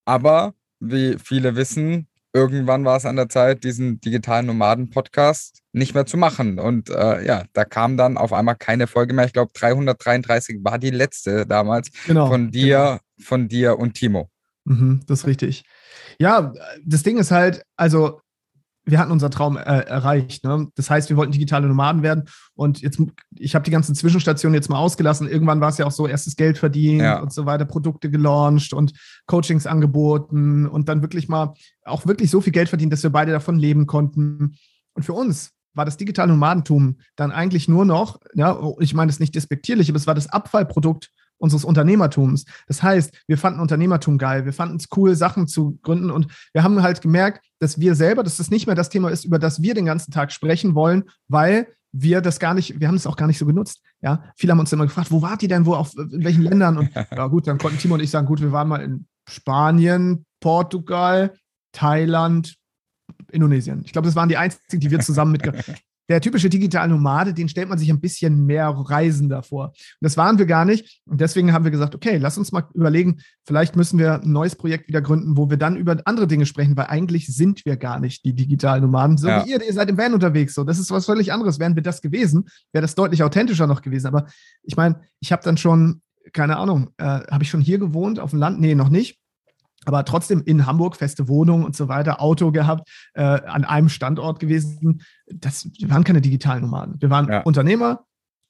Aber wie viele wissen, irgendwann war es an der Zeit, diesen digitalen Nomaden-Podcast nicht mehr zu machen. Und äh, ja, da kam dann auf einmal keine Folge mehr. Ich glaube, 333 war die letzte damals genau, von dir, genau. von dir und Timo. Mhm, das ist richtig. Ja, das Ding ist halt, also wir hatten unseren Traum äh, erreicht. Ne? Das heißt, wir wollten digitale Nomaden werden. Und jetzt, ich habe die ganzen Zwischenstationen jetzt mal ausgelassen. Irgendwann war es ja auch so, erstes Geld verdienen ja. und so weiter, Produkte gelauncht und Coachings angeboten und dann wirklich mal auch wirklich so viel Geld verdient, dass wir beide davon leben konnten. Und für uns war das digitale Nomadentum dann eigentlich nur noch, ja, ich meine es nicht despektierlich, aber es war das Abfallprodukt unseres Unternehmertums. Das heißt, wir fanden Unternehmertum geil, wir fanden es cool, Sachen zu gründen und wir haben halt gemerkt, dass wir selber, dass das nicht mehr das Thema ist, über das wir den ganzen Tag sprechen wollen, weil wir das gar nicht, wir haben es auch gar nicht so genutzt. Ja, viele haben uns immer gefragt, wo wart ihr denn, wo auf in welchen Ländern? Und ja gut, dann konnten Timo und ich sagen, gut, wir waren mal in Spanien, Portugal, Thailand, Indonesien. Ich glaube, das waren die einzigen, die wir zusammen mit der typische digitale Nomade, den stellt man sich ein bisschen mehr Reisender vor. Und das waren wir gar nicht. Und deswegen haben wir gesagt, okay, lass uns mal überlegen, vielleicht müssen wir ein neues Projekt wieder gründen, wo wir dann über andere Dinge sprechen, weil eigentlich sind wir gar nicht die digitalen Nomaden. So ja. wie ihr, ihr seid im Van unterwegs. So, das ist was völlig anderes. Wären wir das gewesen, wäre das deutlich authentischer noch gewesen. Aber ich meine, ich habe dann schon, keine Ahnung, äh, habe ich schon hier gewohnt auf dem Land? Nee, noch nicht aber trotzdem in Hamburg feste Wohnung und so weiter, Auto gehabt, äh, an einem Standort gewesen. Das, wir waren keine digitalen Nomaden. Wir waren ja. Unternehmer,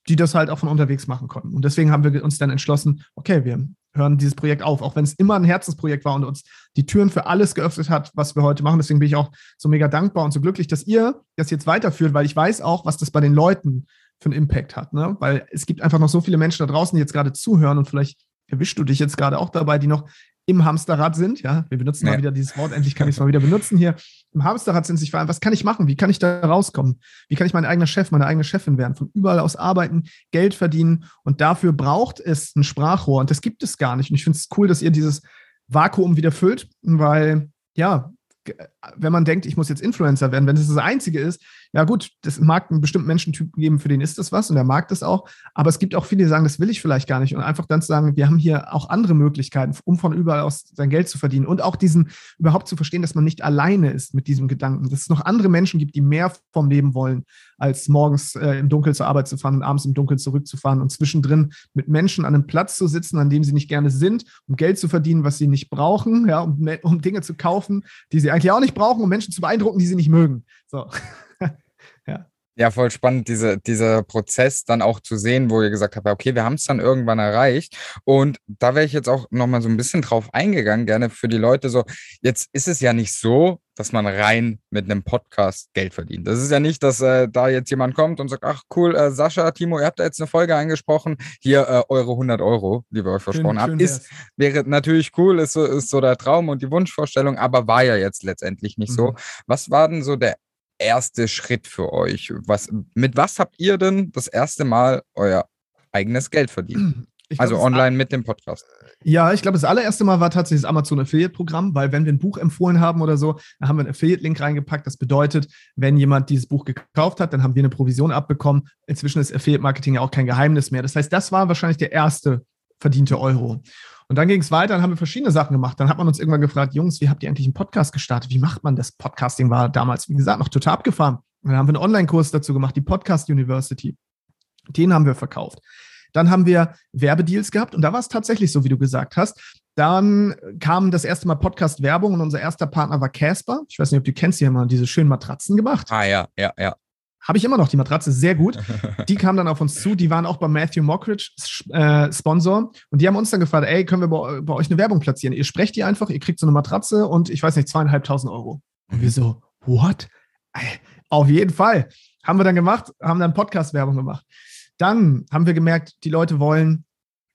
die das halt auch von unterwegs machen konnten. Und deswegen haben wir uns dann entschlossen, okay, wir hören dieses Projekt auf, auch wenn es immer ein Herzensprojekt war und uns die Türen für alles geöffnet hat, was wir heute machen. Deswegen bin ich auch so mega dankbar und so glücklich, dass ihr das jetzt weiterführt, weil ich weiß auch, was das bei den Leuten für einen Impact hat. Ne? Weil es gibt einfach noch so viele Menschen da draußen, die jetzt gerade zuhören und vielleicht erwischst du dich jetzt gerade auch dabei, die noch im Hamsterrad sind. Ja, wir benutzen ja. mal wieder dieses Wort. Endlich kann ich es mal wieder benutzen hier. Im Hamsterrad sind sich fragen, was kann ich machen? Wie kann ich da rauskommen? Wie kann ich mein eigener Chef, meine eigene Chefin werden? Von überall aus arbeiten, Geld verdienen. Und dafür braucht es ein Sprachrohr. Und das gibt es gar nicht. Und ich finde es cool, dass ihr dieses Vakuum wieder füllt, weil ja, wenn man denkt, ich muss jetzt Influencer werden, wenn es das Einzige ist, ja gut, das mag einen bestimmten Menschentyp geben, für den ist das was und der mag das auch. Aber es gibt auch viele, die sagen, das will ich vielleicht gar nicht. Und einfach dann zu sagen, wir haben hier auch andere Möglichkeiten, um von überall aus sein Geld zu verdienen. Und auch diesen, überhaupt zu verstehen, dass man nicht alleine ist mit diesem Gedanken. Dass es noch andere Menschen gibt, die mehr vom Leben wollen, als morgens äh, im Dunkeln zur Arbeit zu fahren und abends im Dunkeln zurückzufahren und zwischendrin mit Menschen an einem Platz zu sitzen, an dem sie nicht gerne sind, um Geld zu verdienen, was sie nicht brauchen, ja, um, um Dinge zu kaufen, die sie eigentlich auch nicht brauchen, um Menschen zu beeindrucken, die sie nicht mögen. So. Ja, voll spannend, diese, dieser Prozess dann auch zu sehen, wo ihr gesagt habt, okay, wir haben es dann irgendwann erreicht. Und da wäre ich jetzt auch nochmal so ein bisschen drauf eingegangen, gerne für die Leute so, jetzt ist es ja nicht so, dass man rein mit einem Podcast Geld verdient. Das ist ja nicht, dass äh, da jetzt jemand kommt und sagt, ach cool, äh, Sascha, Timo, ihr habt da jetzt eine Folge eingesprochen, hier äh, eure 100 Euro, die wir euch versprochen haben. Ist, wäre natürlich cool, ist so, ist so der Traum und die Wunschvorstellung, aber war ja jetzt letztendlich nicht mhm. so. Was war denn so der erste Schritt für euch? Was, mit was habt ihr denn das erste Mal euer eigenes Geld verdient? Glaub, also online mit dem Podcast. Ja, ich glaube, das allererste Mal war tatsächlich das Amazon Affiliate-Programm, weil wenn wir ein Buch empfohlen haben oder so, dann haben wir einen Affiliate-Link reingepackt. Das bedeutet, wenn jemand dieses Buch gekauft hat, dann haben wir eine Provision abbekommen. Inzwischen ist Affiliate-Marketing ja auch kein Geheimnis mehr. Das heißt, das war wahrscheinlich der erste verdiente Euro. Und dann ging es weiter, dann haben wir verschiedene Sachen gemacht. Dann hat man uns irgendwann gefragt, Jungs, wie habt ihr eigentlich einen Podcast gestartet? Wie macht man das? Podcasting war damals, wie gesagt, noch total abgefahren. Und dann haben wir einen Online-Kurs dazu gemacht, die Podcast University. Den haben wir verkauft. Dann haben wir Werbedeals gehabt und da war es tatsächlich so, wie du gesagt hast. Dann kam das erste Mal Podcast-Werbung und unser erster Partner war Casper. Ich weiß nicht, ob du kennst, die haben mal diese schönen Matratzen gemacht. Ah ja, ja, ja. Habe ich immer noch die Matratze, sehr gut. Die kam dann auf uns zu, die waren auch bei Matthew Mockridge äh, Sponsor und die haben uns dann gefragt, ey, können wir bei, bei, euch eine Werbung platzieren? Ihr sprecht die einfach, ihr kriegt so eine Matratze und ich weiß nicht, zweieinhalbtausend Euro. Und wir so, what? Auf jeden Fall. Haben wir dann gemacht, haben dann Podcast-Werbung gemacht. Dann haben wir gemerkt, die Leute wollen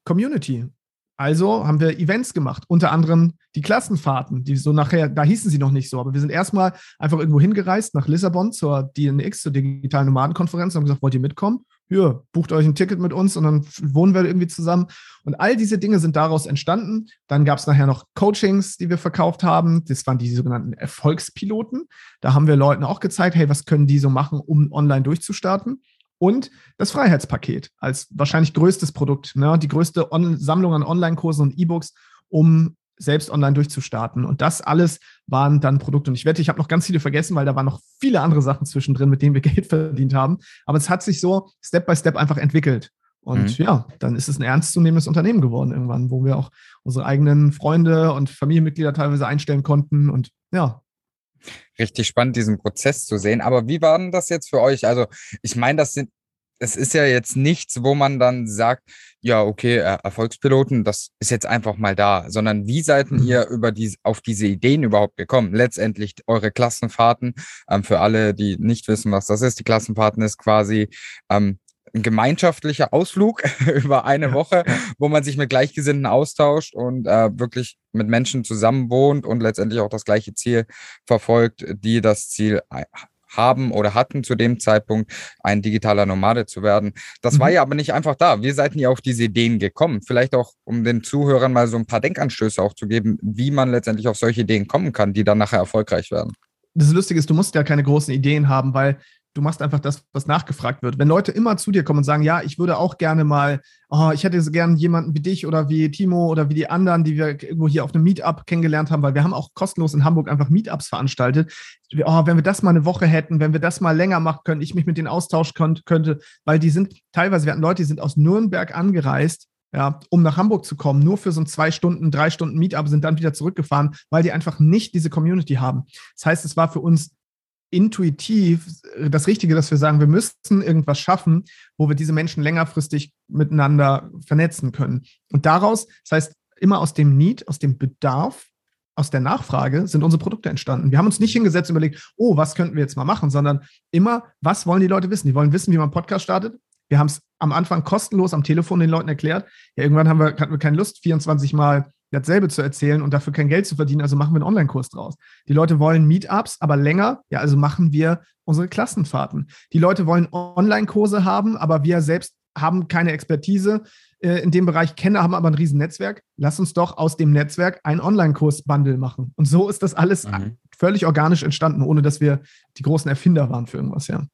Community. Also haben wir Events gemacht, unter anderem die Klassenfahrten, die so nachher, da hießen sie noch nicht so, aber wir sind erstmal einfach irgendwo hingereist nach Lissabon zur DNX, zur digitalen Nomadenkonferenz und haben gesagt, wollt ihr mitkommen? Ja, bucht euch ein Ticket mit uns und dann wohnen wir irgendwie zusammen. Und all diese Dinge sind daraus entstanden. Dann gab es nachher noch Coachings, die wir verkauft haben. Das waren die sogenannten Erfolgspiloten. Da haben wir Leuten auch gezeigt, hey, was können die so machen, um online durchzustarten? Und das Freiheitspaket als wahrscheinlich größtes Produkt, ne? die größte On Sammlung an Online-Kursen und E-Books, um selbst online durchzustarten. Und das alles waren dann Produkte. Und ich wette, ich habe noch ganz viele vergessen, weil da waren noch viele andere Sachen zwischendrin, mit denen wir Geld verdient haben. Aber es hat sich so Step by Step einfach entwickelt. Und mhm. ja, dann ist es ein ernstzunehmendes Unternehmen geworden irgendwann, wo wir auch unsere eigenen Freunde und Familienmitglieder teilweise einstellen konnten. Und ja, richtig spannend, diesen Prozess zu sehen. Aber wie war denn das jetzt für euch? Also, ich meine, das sind, es ist ja jetzt nichts, wo man dann sagt, ja, okay, Erfolgspiloten, das ist jetzt einfach mal da, sondern wie seid mhm. ihr über die, auf diese Ideen überhaupt gekommen? Letztendlich eure Klassenfahrten, ähm, für alle, die nicht wissen, was das ist, die Klassenfahrten ist quasi ähm, ein gemeinschaftlicher Ausflug über eine Woche, wo man sich mit Gleichgesinnten austauscht und äh, wirklich mit Menschen zusammen wohnt und letztendlich auch das gleiche Ziel verfolgt, die das Ziel haben oder hatten zu dem Zeitpunkt, ein digitaler Nomade zu werden. Das mhm. war ja aber nicht einfach da. Wir seid nie auf diese Ideen gekommen. Vielleicht auch, um den Zuhörern mal so ein paar Denkanstöße auch zu geben, wie man letztendlich auf solche Ideen kommen kann, die dann nachher erfolgreich werden. Das Lustige ist, du musst ja keine großen Ideen haben, weil du machst einfach das, was nachgefragt wird. Wenn Leute immer zu dir kommen und sagen, ja, ich würde auch gerne mal, oh, ich hätte so gern jemanden wie dich oder wie Timo oder wie die anderen, die wir irgendwo hier auf einem Meetup kennengelernt haben, weil wir haben auch kostenlos in Hamburg einfach Meetups veranstaltet. Oh, wenn wir das mal eine Woche hätten, wenn wir das mal länger machen können, ich mich mit denen austauschen könnte, weil die sind teilweise, wir hatten Leute, die sind aus Nürnberg angereist, ja, um nach Hamburg zu kommen, nur für so ein zwei Stunden, drei Stunden Meetup, sind dann wieder zurückgefahren, weil die einfach nicht diese Community haben. Das heißt, es war für uns intuitiv das Richtige, dass wir sagen, wir müssen irgendwas schaffen, wo wir diese Menschen längerfristig miteinander vernetzen können. Und daraus, das heißt, immer aus dem Need, aus dem Bedarf, aus der Nachfrage sind unsere Produkte entstanden. Wir haben uns nicht hingesetzt und überlegt, oh, was könnten wir jetzt mal machen, sondern immer, was wollen die Leute wissen? Die wollen wissen, wie man einen Podcast startet. Wir haben es am Anfang kostenlos am Telefon den Leuten erklärt. Ja, irgendwann haben wir, hatten wir keine Lust, 24 Mal dasselbe zu erzählen und dafür kein Geld zu verdienen, also machen wir einen Online-Kurs draus. Die Leute wollen Meetups, aber länger, ja, also machen wir unsere Klassenfahrten. Die Leute wollen Online-Kurse haben, aber wir selbst haben keine Expertise äh, in dem Bereich, kennen, haben aber ein riesen Netzwerk. Lass uns doch aus dem Netzwerk einen Online-Kurs-Bundle machen. Und so ist das alles mhm. völlig organisch entstanden, ohne dass wir die großen Erfinder waren für irgendwas, ja.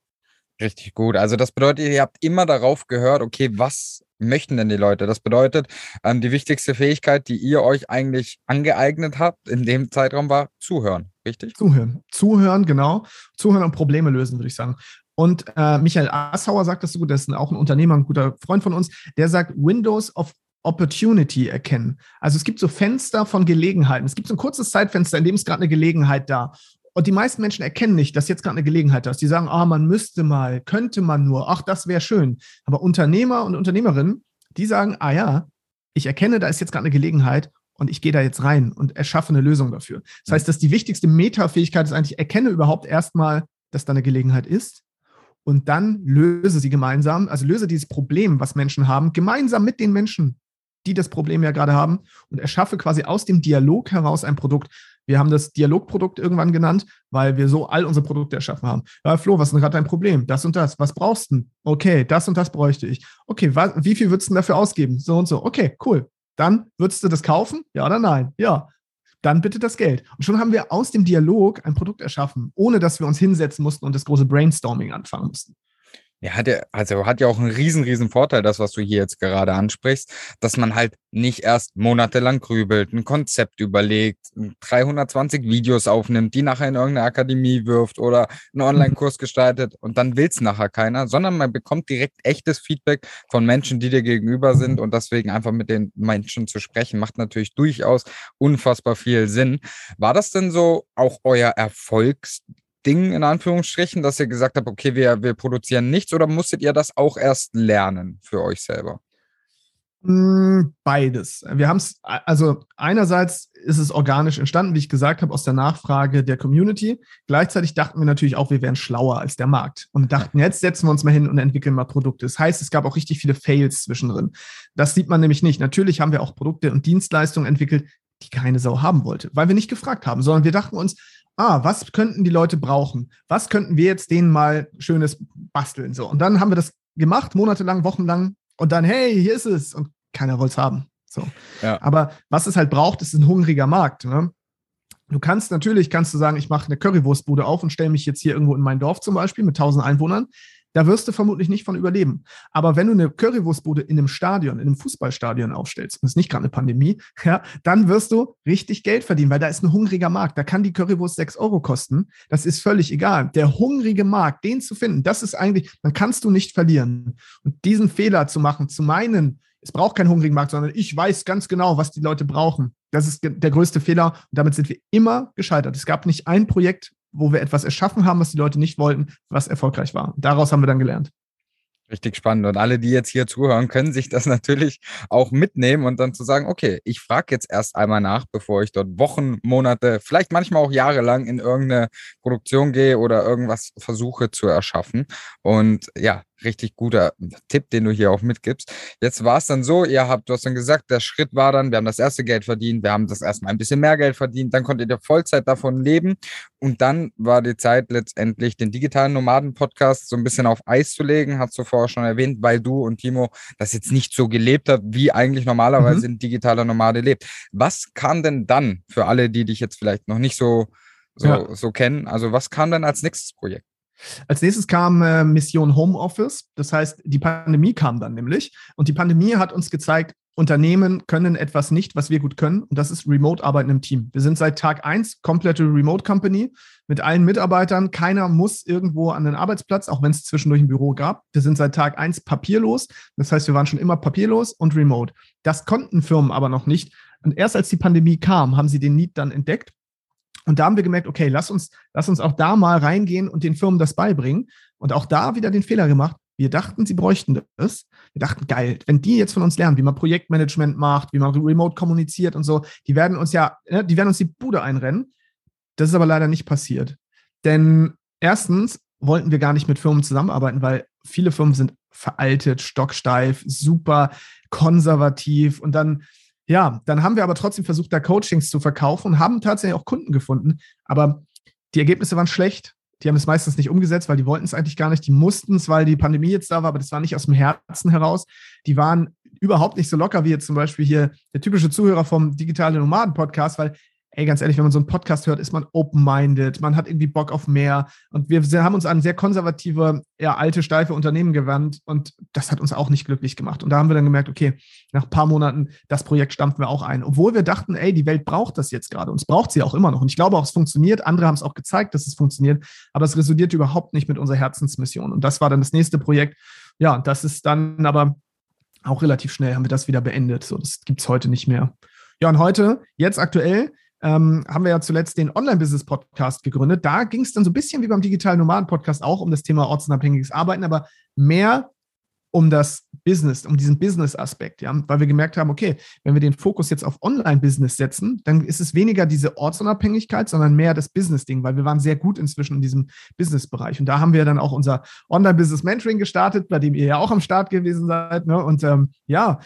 Richtig gut. Also das bedeutet, ihr habt immer darauf gehört, okay, was möchten denn die Leute? Das bedeutet, ähm, die wichtigste Fähigkeit, die ihr euch eigentlich angeeignet habt in dem Zeitraum war zuhören, richtig? Zuhören. Zuhören, genau. Zuhören und Probleme lösen, würde ich sagen. Und äh, Michael Assauer sagt das so gut, das ist auch ein Unternehmer, ein guter Freund von uns, der sagt, Windows of Opportunity erkennen. Also es gibt so Fenster von Gelegenheiten. Es gibt so ein kurzes Zeitfenster, in dem ist gerade eine Gelegenheit da. Und die meisten Menschen erkennen nicht, dass jetzt gerade eine Gelegenheit ist. Die sagen, ah, oh, man müsste mal, könnte man nur, ach, das wäre schön. Aber Unternehmer und Unternehmerinnen, die sagen, ah ja, ich erkenne, da ist jetzt gerade eine Gelegenheit und ich gehe da jetzt rein und erschaffe eine Lösung dafür. Das heißt, dass die wichtigste Metafähigkeit ist eigentlich, erkenne überhaupt erstmal, dass da eine Gelegenheit ist und dann löse sie gemeinsam, also löse dieses Problem, was Menschen haben, gemeinsam mit den Menschen, die das Problem ja gerade haben und erschaffe quasi aus dem Dialog heraus ein Produkt. Wir haben das Dialogprodukt irgendwann genannt, weil wir so all unsere Produkte erschaffen haben. Ja, Flo, was ist denn gerade dein Problem? Das und das. Was brauchst du? Okay, das und das bräuchte ich. Okay, was, wie viel würdest du dafür ausgeben? So und so. Okay, cool. Dann würdest du das kaufen? Ja oder nein? Ja. Dann bitte das Geld. Und schon haben wir aus dem Dialog ein Produkt erschaffen, ohne dass wir uns hinsetzen mussten und das große Brainstorming anfangen mussten. Ja, hat ja, also hat ja auch einen riesen, riesen Vorteil, das, was du hier jetzt gerade ansprichst, dass man halt nicht erst monatelang grübelt, ein Konzept überlegt, 320 Videos aufnimmt, die nachher in irgendeine Akademie wirft oder einen Online-Kurs gestaltet und dann will's nachher keiner, sondern man bekommt direkt echtes Feedback von Menschen, die dir gegenüber sind und deswegen einfach mit den Menschen zu sprechen, macht natürlich durchaus unfassbar viel Sinn. War das denn so auch euer Erfolgs Ding in Anführungsstrichen, dass ihr gesagt habt, okay, wir, wir produzieren nichts oder musstet ihr das auch erst lernen für euch selber? Hm, beides. Wir haben es, also einerseits ist es organisch entstanden, wie ich gesagt habe, aus der Nachfrage der Community. Gleichzeitig dachten wir natürlich auch, wir wären schlauer als der Markt und dachten, jetzt setzen wir uns mal hin und entwickeln mal Produkte. Das heißt, es gab auch richtig viele Fails zwischendrin. Das sieht man nämlich nicht. Natürlich haben wir auch Produkte und Dienstleistungen entwickelt, die keine Sau haben wollte, weil wir nicht gefragt haben, sondern wir dachten uns, ah, was könnten die Leute brauchen? Was könnten wir jetzt denen mal Schönes basteln? So. Und dann haben wir das gemacht, monatelang, wochenlang. Und dann, hey, hier ist es. Und keiner wollte es haben. So. Ja. Aber was es halt braucht, ist ein hungriger Markt. Ne? Du kannst natürlich, kannst du sagen, ich mache eine Currywurstbude auf und stelle mich jetzt hier irgendwo in mein Dorf zum Beispiel mit 1000 Einwohnern. Da wirst du vermutlich nicht von überleben. Aber wenn du eine Currywurstbude in einem Stadion, in einem Fußballstadion aufstellst, und es ist nicht gerade eine Pandemie, ja, dann wirst du richtig Geld verdienen, weil da ist ein hungriger Markt. Da kann die Currywurst 6 Euro kosten. Das ist völlig egal. Der hungrige Markt, den zu finden, das ist eigentlich, dann kannst du nicht verlieren. Und diesen Fehler zu machen, zu meinen, es braucht keinen hungrigen Markt, sondern ich weiß ganz genau, was die Leute brauchen. Das ist der größte Fehler. Und damit sind wir immer gescheitert. Es gab nicht ein Projekt, wo wir etwas erschaffen haben, was die Leute nicht wollten, was erfolgreich war. Daraus haben wir dann gelernt. Richtig spannend. Und alle, die jetzt hier zuhören, können sich das natürlich auch mitnehmen und dann zu sagen, okay, ich frage jetzt erst einmal nach, bevor ich dort Wochen, Monate, vielleicht manchmal auch jahrelang in irgendeine Produktion gehe oder irgendwas versuche zu erschaffen. Und ja, richtig guter Tipp, den du hier auch mitgibst. Jetzt war es dann so, ihr habt, du hast dann gesagt, der Schritt war dann, wir haben das erste Geld verdient, wir haben das erstmal ein bisschen mehr Geld verdient, dann konntet ihr Vollzeit davon leben und dann war die Zeit letztendlich, den digitalen Nomaden-Podcast so ein bisschen auf Eis zu legen, hast du vorher schon erwähnt, weil du und Timo das jetzt nicht so gelebt habt, wie eigentlich normalerweise mhm. ein digitaler Nomade lebt. Was kam denn dann für alle, die dich jetzt vielleicht noch nicht so, so, ja. so kennen? Also was kam dann als nächstes Projekt? Als nächstes kam äh, Mission Homeoffice. Das heißt, die Pandemie kam dann nämlich. Und die Pandemie hat uns gezeigt, Unternehmen können etwas nicht, was wir gut können. Und das ist Remote-Arbeiten im Team. Wir sind seit Tag eins komplette Remote-Company mit allen Mitarbeitern. Keiner muss irgendwo an den Arbeitsplatz, auch wenn es zwischendurch ein Büro gab. Wir sind seit Tag eins papierlos. Das heißt, wir waren schon immer papierlos und remote. Das konnten Firmen aber noch nicht. Und erst als die Pandemie kam, haben sie den Need dann entdeckt und da haben wir gemerkt, okay, lass uns, lass uns auch da mal reingehen und den Firmen das beibringen. Und auch da wieder den Fehler gemacht. Wir dachten, sie bräuchten das. Wir dachten, geil, wenn die jetzt von uns lernen, wie man Projektmanagement macht, wie man remote kommuniziert und so, die werden uns ja, ne, die werden uns die Bude einrennen. Das ist aber leider nicht passiert. Denn erstens wollten wir gar nicht mit Firmen zusammenarbeiten, weil viele Firmen sind veraltet, stocksteif, super konservativ und dann ja, dann haben wir aber trotzdem versucht, da Coachings zu verkaufen und haben tatsächlich auch Kunden gefunden. Aber die Ergebnisse waren schlecht. Die haben es meistens nicht umgesetzt, weil die wollten es eigentlich gar nicht. Die mussten es, weil die Pandemie jetzt da war, aber das war nicht aus dem Herzen heraus. Die waren überhaupt nicht so locker wie jetzt zum Beispiel hier der typische Zuhörer vom Digitale Nomaden Podcast, weil ey, ganz ehrlich, wenn man so einen Podcast hört, ist man open-minded, man hat irgendwie Bock auf mehr. Und wir haben uns an sehr konservative, eher alte, steife Unternehmen gewandt und das hat uns auch nicht glücklich gemacht. Und da haben wir dann gemerkt, okay, nach ein paar Monaten, das Projekt stampfen wir auch ein. Obwohl wir dachten, ey, die Welt braucht das jetzt gerade und es braucht sie auch immer noch. Und ich glaube auch, es funktioniert. Andere haben es auch gezeigt, dass es funktioniert, aber es resoniert überhaupt nicht mit unserer Herzensmission. Und das war dann das nächste Projekt. Ja, das ist dann aber auch relativ schnell haben wir das wieder beendet. So, das gibt es heute nicht mehr. Ja, und heute, jetzt aktuell, ähm, haben wir ja zuletzt den Online-Business-Podcast gegründet. Da ging es dann so ein bisschen wie beim Digitalen Nomaden-Podcast auch um das Thema ortsunabhängiges Arbeiten, aber mehr um das Business, um diesen Business-Aspekt, ja, weil wir gemerkt haben, okay, wenn wir den Fokus jetzt auf Online-Business setzen, dann ist es weniger diese Ortsunabhängigkeit, sondern mehr das Business-Ding, weil wir waren sehr gut inzwischen in diesem Business-Bereich. Und da haben wir dann auch unser Online-Business-Mentoring gestartet, bei dem ihr ja auch am Start gewesen seid. Ne? Und ähm, ja,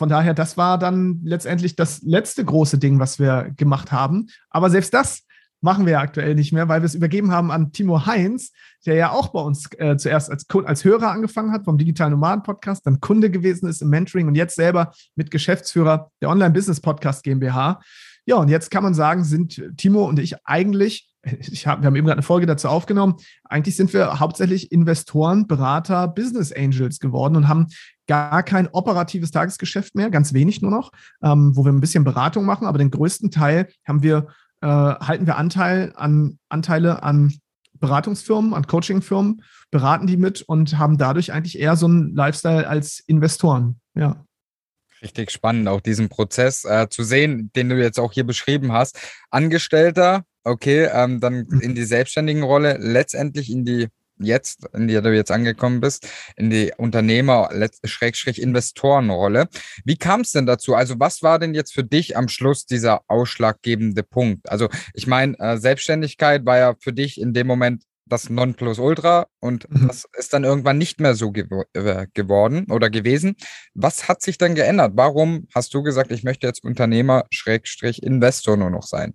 von daher, das war dann letztendlich das letzte große Ding, was wir gemacht haben. Aber selbst das machen wir ja aktuell nicht mehr, weil wir es übergeben haben an Timo Heinz, der ja auch bei uns äh, zuerst als, als Hörer angefangen hat vom Digitalen Nomaden Podcast, dann Kunde gewesen ist im Mentoring und jetzt selber mit Geschäftsführer der Online Business Podcast GmbH. Ja, und jetzt kann man sagen, sind Timo und ich eigentlich, ich hab, wir haben eben gerade eine Folge dazu aufgenommen, eigentlich sind wir hauptsächlich Investoren, Berater, Business Angels geworden und haben gar kein operatives Tagesgeschäft mehr, ganz wenig nur noch, ähm, wo wir ein bisschen Beratung machen, aber den größten Teil haben wir, äh, halten wir Anteil an, Anteile an Beratungsfirmen, an Coachingfirmen, beraten die mit und haben dadurch eigentlich eher so einen Lifestyle als Investoren. Ja. Richtig spannend, auch diesen Prozess äh, zu sehen, den du jetzt auch hier beschrieben hast. Angestellter, okay, ähm, dann mhm. in die selbstständigen Rolle, letztendlich in die jetzt, in der du jetzt angekommen bist, in die Unternehmer-Investorenrolle. Wie kam es denn dazu? Also was war denn jetzt für dich am Schluss dieser ausschlaggebende Punkt? Also ich meine, äh, Selbstständigkeit war ja für dich in dem Moment das Nonplusultra und mhm. das ist dann irgendwann nicht mehr so gew äh, geworden oder gewesen. Was hat sich dann geändert? Warum hast du gesagt, ich möchte jetzt Unternehmer Schrägstrich Investor nur noch sein?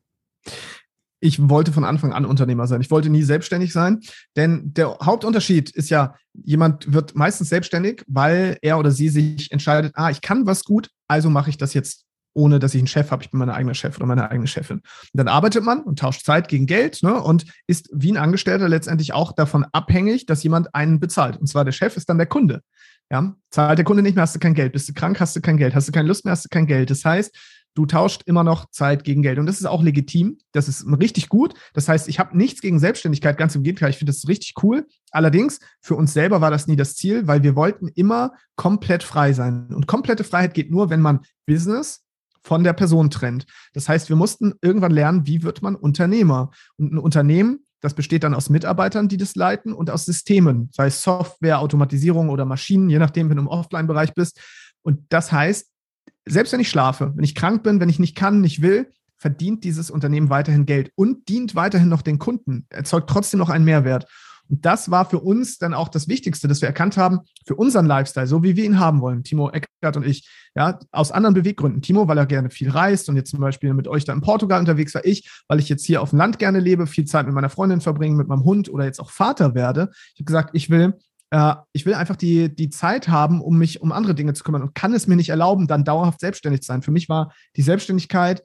Ich wollte von Anfang an Unternehmer sein. Ich wollte nie selbstständig sein, denn der Hauptunterschied ist ja, jemand wird meistens selbstständig, weil er oder sie sich entscheidet, ah, ich kann was gut, also mache ich das jetzt ohne dass ich einen Chef habe. Ich bin meine eigene Chef oder meine eigene Chefin. Und dann arbeitet man und tauscht Zeit gegen Geld ne, und ist wie ein Angestellter letztendlich auch davon abhängig, dass jemand einen bezahlt. Und zwar der Chef ist dann der Kunde. Ja, zahlt der Kunde nicht mehr, hast du kein Geld. Bist du krank, hast du kein Geld. Hast du keine Lust mehr, hast du kein Geld. Das heißt, du tauscht immer noch Zeit gegen Geld. Und das ist auch legitim. Das ist richtig gut. Das heißt, ich habe nichts gegen Selbstständigkeit, ganz im Gegenteil. Ich finde das richtig cool. Allerdings, für uns selber war das nie das Ziel, weil wir wollten immer komplett frei sein. Und komplette Freiheit geht nur, wenn man Business von der Person trennt. Das heißt, wir mussten irgendwann lernen, wie wird man Unternehmer. Und ein Unternehmen, das besteht dann aus Mitarbeitern, die das leiten und aus Systemen, sei es Software, Automatisierung oder Maschinen, je nachdem, wenn du im Offline-Bereich bist. Und das heißt, selbst wenn ich schlafe, wenn ich krank bin, wenn ich nicht kann, nicht will, verdient dieses Unternehmen weiterhin Geld und dient weiterhin noch den Kunden, erzeugt trotzdem noch einen Mehrwert. Und das war für uns dann auch das Wichtigste, dass wir erkannt haben, für unseren Lifestyle, so wie wir ihn haben wollen, Timo Eckert und ich, ja, aus anderen Beweggründen. Timo, weil er gerne viel reist und jetzt zum Beispiel mit euch da in Portugal unterwegs war. Ich, weil ich jetzt hier auf dem Land gerne lebe, viel Zeit mit meiner Freundin verbringen, mit meinem Hund oder jetzt auch Vater werde. Ich habe gesagt, ich will äh, ich will einfach die, die Zeit haben, um mich um andere Dinge zu kümmern und kann es mir nicht erlauben, dann dauerhaft selbstständig zu sein. Für mich war die Selbstständigkeit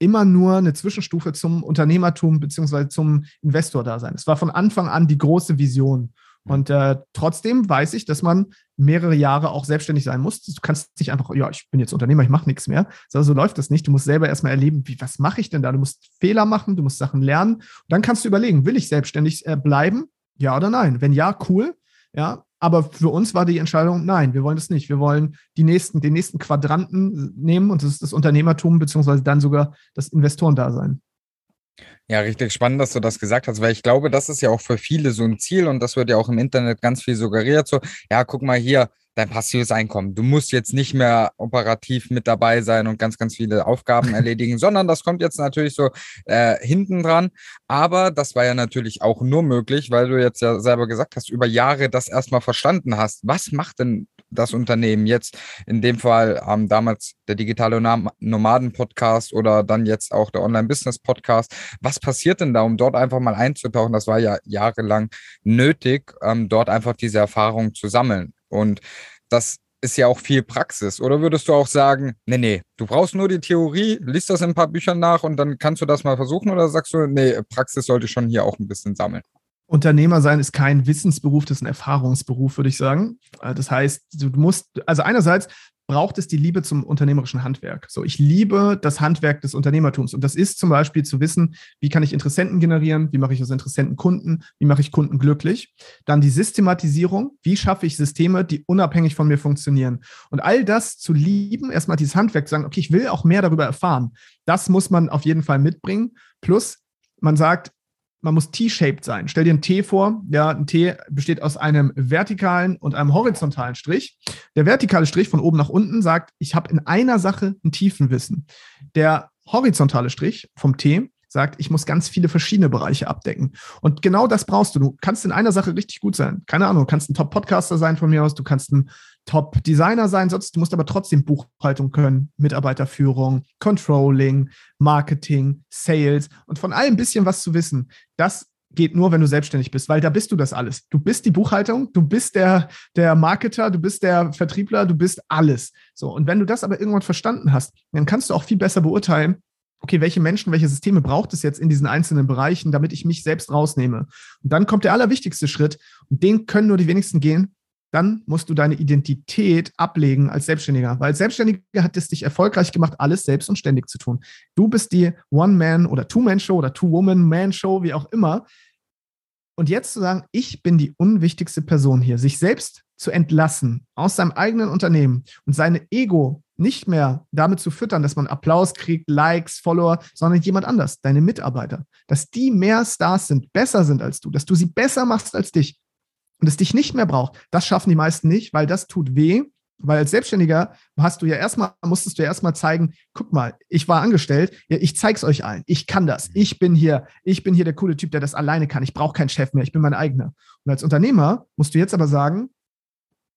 immer nur eine Zwischenstufe zum Unternehmertum beziehungsweise zum Investor da sein. Es war von Anfang an die große Vision. Und äh, trotzdem weiß ich, dass man mehrere Jahre auch selbstständig sein muss. Du kannst nicht einfach, ja, ich bin jetzt Unternehmer, ich mache nichts mehr. So, so läuft das nicht. Du musst selber erstmal erleben, wie, was mache ich denn da? Du musst Fehler machen, du musst Sachen lernen. Und dann kannst du überlegen, will ich selbstständig äh, bleiben? Ja oder nein? Wenn ja, cool. Ja, aber für uns war die Entscheidung, nein, wir wollen das nicht. Wir wollen die nächsten, den nächsten Quadranten nehmen und das ist das Unternehmertum, beziehungsweise dann sogar das Investorendasein. Ja, richtig spannend, dass du das gesagt hast, weil ich glaube, das ist ja auch für viele so ein Ziel und das wird ja auch im Internet ganz viel suggeriert. So, ja, guck mal hier, dein passives Einkommen. Du musst jetzt nicht mehr operativ mit dabei sein und ganz, ganz viele Aufgaben erledigen, sondern das kommt jetzt natürlich so äh, hinten dran. Aber das war ja natürlich auch nur möglich, weil du jetzt ja selber gesagt hast, über Jahre das erstmal verstanden hast. Was macht denn das Unternehmen jetzt in dem Fall ähm, damals der digitale Nomaden-Podcast oder dann jetzt auch der Online-Business-Podcast. Was passiert denn da, um dort einfach mal einzutauchen? Das war ja jahrelang nötig, ähm, dort einfach diese Erfahrung zu sammeln. Und das ist ja auch viel Praxis. Oder würdest du auch sagen, nee, nee, du brauchst nur die Theorie, liest das in ein paar Büchern nach und dann kannst du das mal versuchen? Oder sagst du, nee, Praxis sollte schon hier auch ein bisschen sammeln? Unternehmer sein ist kein Wissensberuf, das ist ein Erfahrungsberuf, würde ich sagen. Äh, das heißt, du musst, also einerseits braucht es die Liebe zum unternehmerischen Handwerk. So, ich liebe das Handwerk des Unternehmertums. Und das ist zum Beispiel zu wissen, wie kann ich Interessenten generieren, wie mache ich aus Interessenten Kunden, wie mache ich Kunden glücklich. Dann die Systematisierung, wie schaffe ich Systeme, die unabhängig von mir funktionieren. Und all das zu lieben, erstmal dieses Handwerk zu sagen, okay, ich will auch mehr darüber erfahren. Das muss man auf jeden Fall mitbringen. Plus, man sagt, man muss T-shaped sein. Stell dir einen T vor. Ja, ein T besteht aus einem vertikalen und einem horizontalen Strich. Der vertikale Strich von oben nach unten sagt, ich habe in einer Sache ein Tiefenwissen. Der horizontale Strich vom T sagt, ich muss ganz viele verschiedene Bereiche abdecken. Und genau das brauchst du. Du kannst in einer Sache richtig gut sein. Keine Ahnung, du kannst ein Top-Podcaster sein von mir aus, du kannst ein Top-Designer sein, sonst du musst aber trotzdem Buchhaltung können, Mitarbeiterführung, Controlling, Marketing, Sales und von allem ein bisschen was zu wissen. Das geht nur, wenn du selbstständig bist, weil da bist du das alles. Du bist die Buchhaltung, du bist der, der Marketer, du bist der Vertriebler, du bist alles. So. Und wenn du das aber irgendwann verstanden hast, dann kannst du auch viel besser beurteilen, okay, welche Menschen, welche Systeme braucht es jetzt in diesen einzelnen Bereichen, damit ich mich selbst rausnehme. Und dann kommt der allerwichtigste Schritt und den können nur die wenigsten gehen. Dann musst du deine Identität ablegen als Selbstständiger, weil als Selbstständiger hat es dich erfolgreich gemacht, alles selbst und ständig zu tun. Du bist die One-Man- oder Two-Man-Show oder Two-Woman-Man-Show, wie auch immer. Und jetzt zu sagen, ich bin die unwichtigste Person hier, sich selbst zu entlassen aus seinem eigenen Unternehmen und seine Ego nicht mehr damit zu füttern, dass man Applaus kriegt, Likes, Follower, sondern jemand anders, deine Mitarbeiter, dass die mehr Stars sind, besser sind als du, dass du sie besser machst als dich und es dich nicht mehr braucht. Das schaffen die meisten nicht, weil das tut weh. Weil als Selbstständiger hast du ja erstmal, musstest du ja erstmal zeigen, guck mal, ich war angestellt, ja, ich zeig's euch allen, ich kann das, ich bin hier, ich bin hier der coole Typ, der das alleine kann, ich brauche keinen Chef mehr, ich bin mein eigener. Und als Unternehmer musst du jetzt aber sagen,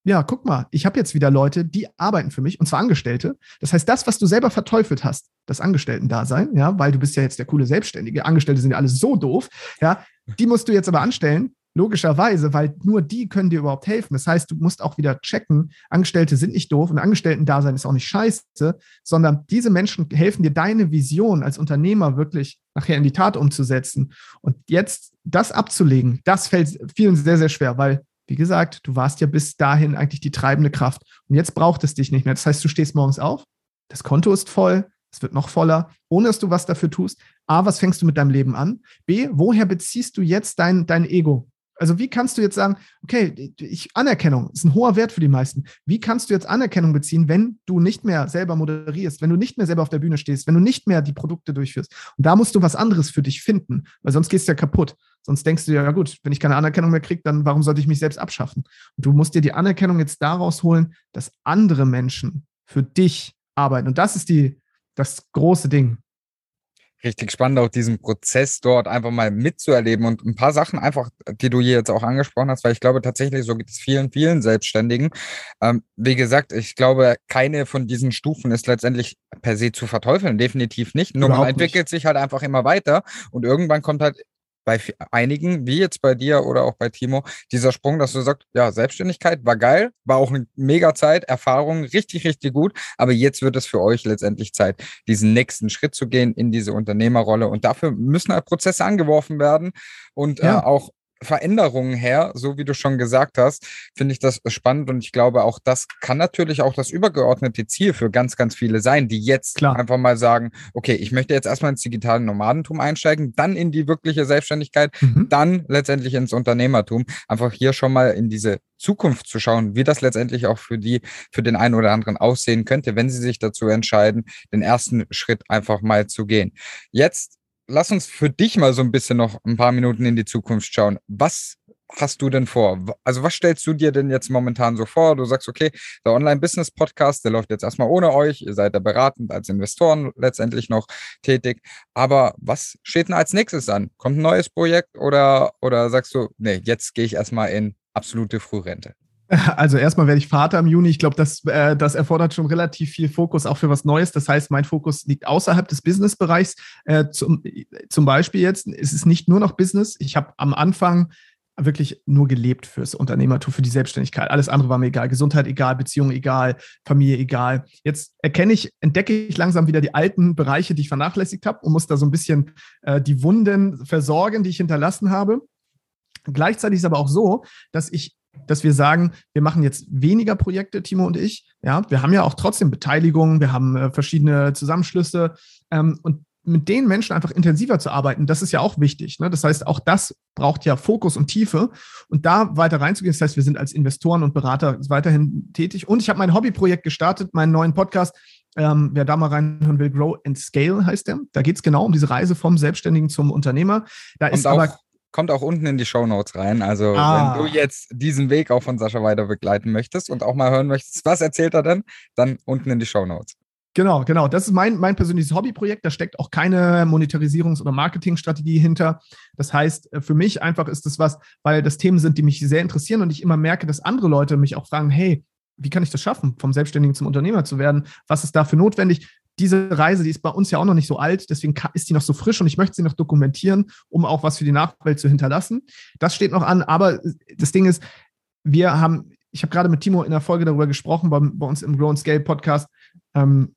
ja, guck mal, ich habe jetzt wieder Leute, die arbeiten für mich, und zwar Angestellte. Das heißt, das, was du selber verteufelt hast, das Angestellten-Dasein, ja, weil du bist ja jetzt der coole Selbstständige, Angestellte sind ja alle so doof, ja, die musst du jetzt aber anstellen, logischerweise, weil nur die können dir überhaupt helfen. Das heißt, du musst auch wieder checken, Angestellte sind nicht doof und Angestellten-Dasein ist auch nicht scheiße, sondern diese Menschen helfen dir, deine Vision als Unternehmer wirklich nachher in die Tat umzusetzen. Und jetzt das abzulegen, das fällt vielen sehr, sehr schwer, weil wie gesagt, du warst ja bis dahin eigentlich die treibende Kraft. Und jetzt braucht es dich nicht mehr. Das heißt, du stehst morgens auf, das Konto ist voll, es wird noch voller, ohne dass du was dafür tust. A, was fängst du mit deinem Leben an? B, woher beziehst du jetzt dein, dein Ego? Also wie kannst du jetzt sagen, okay, ich, Anerkennung ist ein hoher Wert für die meisten. Wie kannst du jetzt Anerkennung beziehen, wenn du nicht mehr selber moderierst, wenn du nicht mehr selber auf der Bühne stehst, wenn du nicht mehr die Produkte durchführst? Und da musst du was anderes für dich finden, weil sonst gehst du ja kaputt. Sonst denkst du ja, gut, wenn ich keine Anerkennung mehr kriege, dann warum sollte ich mich selbst abschaffen? Und du musst dir die Anerkennung jetzt daraus holen, dass andere Menschen für dich arbeiten. Und das ist die, das große Ding richtig spannend, auch diesen Prozess dort einfach mal mitzuerleben und ein paar Sachen einfach, die du hier jetzt auch angesprochen hast, weil ich glaube tatsächlich, so geht es vielen, vielen Selbstständigen. Ähm, wie gesagt, ich glaube, keine von diesen Stufen ist letztendlich per se zu verteufeln, definitiv nicht. Nur Überhaupt man entwickelt nicht. sich halt einfach immer weiter und irgendwann kommt halt bei einigen, wie jetzt bei dir oder auch bei Timo, dieser Sprung, dass du sagst, ja, Selbstständigkeit war geil, war auch eine mega Zeit, Erfahrung, richtig, richtig gut, aber jetzt wird es für euch letztendlich Zeit, diesen nächsten Schritt zu gehen in diese Unternehmerrolle und dafür müssen halt Prozesse angeworfen werden und ja. äh, auch Veränderungen her, so wie du schon gesagt hast, finde ich das spannend und ich glaube auch, das kann natürlich auch das übergeordnete Ziel für ganz, ganz viele sein, die jetzt Klar. einfach mal sagen, okay, ich möchte jetzt erstmal ins digitale Nomadentum einsteigen, dann in die wirkliche Selbstständigkeit, mhm. dann letztendlich ins Unternehmertum, einfach hier schon mal in diese Zukunft zu schauen, wie das letztendlich auch für die, für den einen oder anderen aussehen könnte, wenn sie sich dazu entscheiden, den ersten Schritt einfach mal zu gehen. Jetzt lass uns für dich mal so ein bisschen noch ein paar Minuten in die Zukunft schauen. Was hast du denn vor? Also was stellst du dir denn jetzt momentan so vor? Du sagst, okay, der Online-Business-Podcast, der läuft jetzt erstmal ohne euch. Ihr seid da beratend als Investoren letztendlich noch tätig. Aber was steht denn als nächstes an? Kommt ein neues Projekt oder, oder sagst du, nee, jetzt gehe ich erstmal in absolute Frührente? Also erstmal werde ich Vater im Juni. Ich glaube, das, äh, das erfordert schon relativ viel Fokus auch für was Neues. Das heißt, mein Fokus liegt außerhalb des Businessbereichs. Äh, zum, zum Beispiel jetzt ist es nicht nur noch Business. Ich habe am Anfang wirklich nur gelebt fürs Unternehmertum, für die Selbstständigkeit. Alles andere war mir egal. Gesundheit egal, Beziehung egal, Familie egal. Jetzt erkenne ich, entdecke ich langsam wieder die alten Bereiche, die ich vernachlässigt habe und muss da so ein bisschen äh, die Wunden versorgen, die ich hinterlassen habe. Gleichzeitig ist aber auch so, dass ich dass wir sagen, wir machen jetzt weniger Projekte, Timo und ich. Ja, wir haben ja auch trotzdem Beteiligung, wir haben äh, verschiedene Zusammenschlüsse ähm, und mit den Menschen einfach intensiver zu arbeiten, das ist ja auch wichtig. Ne? Das heißt, auch das braucht ja Fokus und Tiefe und da weiter reinzugehen. Das heißt, wir sind als Investoren und Berater weiterhin tätig. Und ich habe mein Hobbyprojekt gestartet, meinen neuen Podcast. Ähm, wer da mal reinhören will, Grow and Scale heißt der. Da geht es genau um diese Reise vom Selbstständigen zum Unternehmer. Da und ist aber kommt auch unten in die Show Notes rein. Also ah. wenn du jetzt diesen Weg auch von Sascha weiter begleiten möchtest und auch mal hören möchtest, was erzählt er denn, dann unten in die Show Notes. Genau, genau. Das ist mein, mein persönliches Hobbyprojekt. Da steckt auch keine Monetarisierungs- oder Marketingstrategie hinter. Das heißt, äh, für mich einfach ist das was, weil das Themen sind, die mich sehr interessieren und ich immer merke, dass andere Leute mich auch fragen, hey, wie kann ich das schaffen, vom Selbstständigen zum Unternehmer zu werden? Was ist dafür notwendig? Diese Reise, die ist bei uns ja auch noch nicht so alt, deswegen ist die noch so frisch und ich möchte sie noch dokumentieren, um auch was für die Nachwelt zu hinterlassen. Das steht noch an, aber das Ding ist, wir haben, ich habe gerade mit Timo in der Folge darüber gesprochen, bei, bei uns im Grow and Scale Podcast, ähm,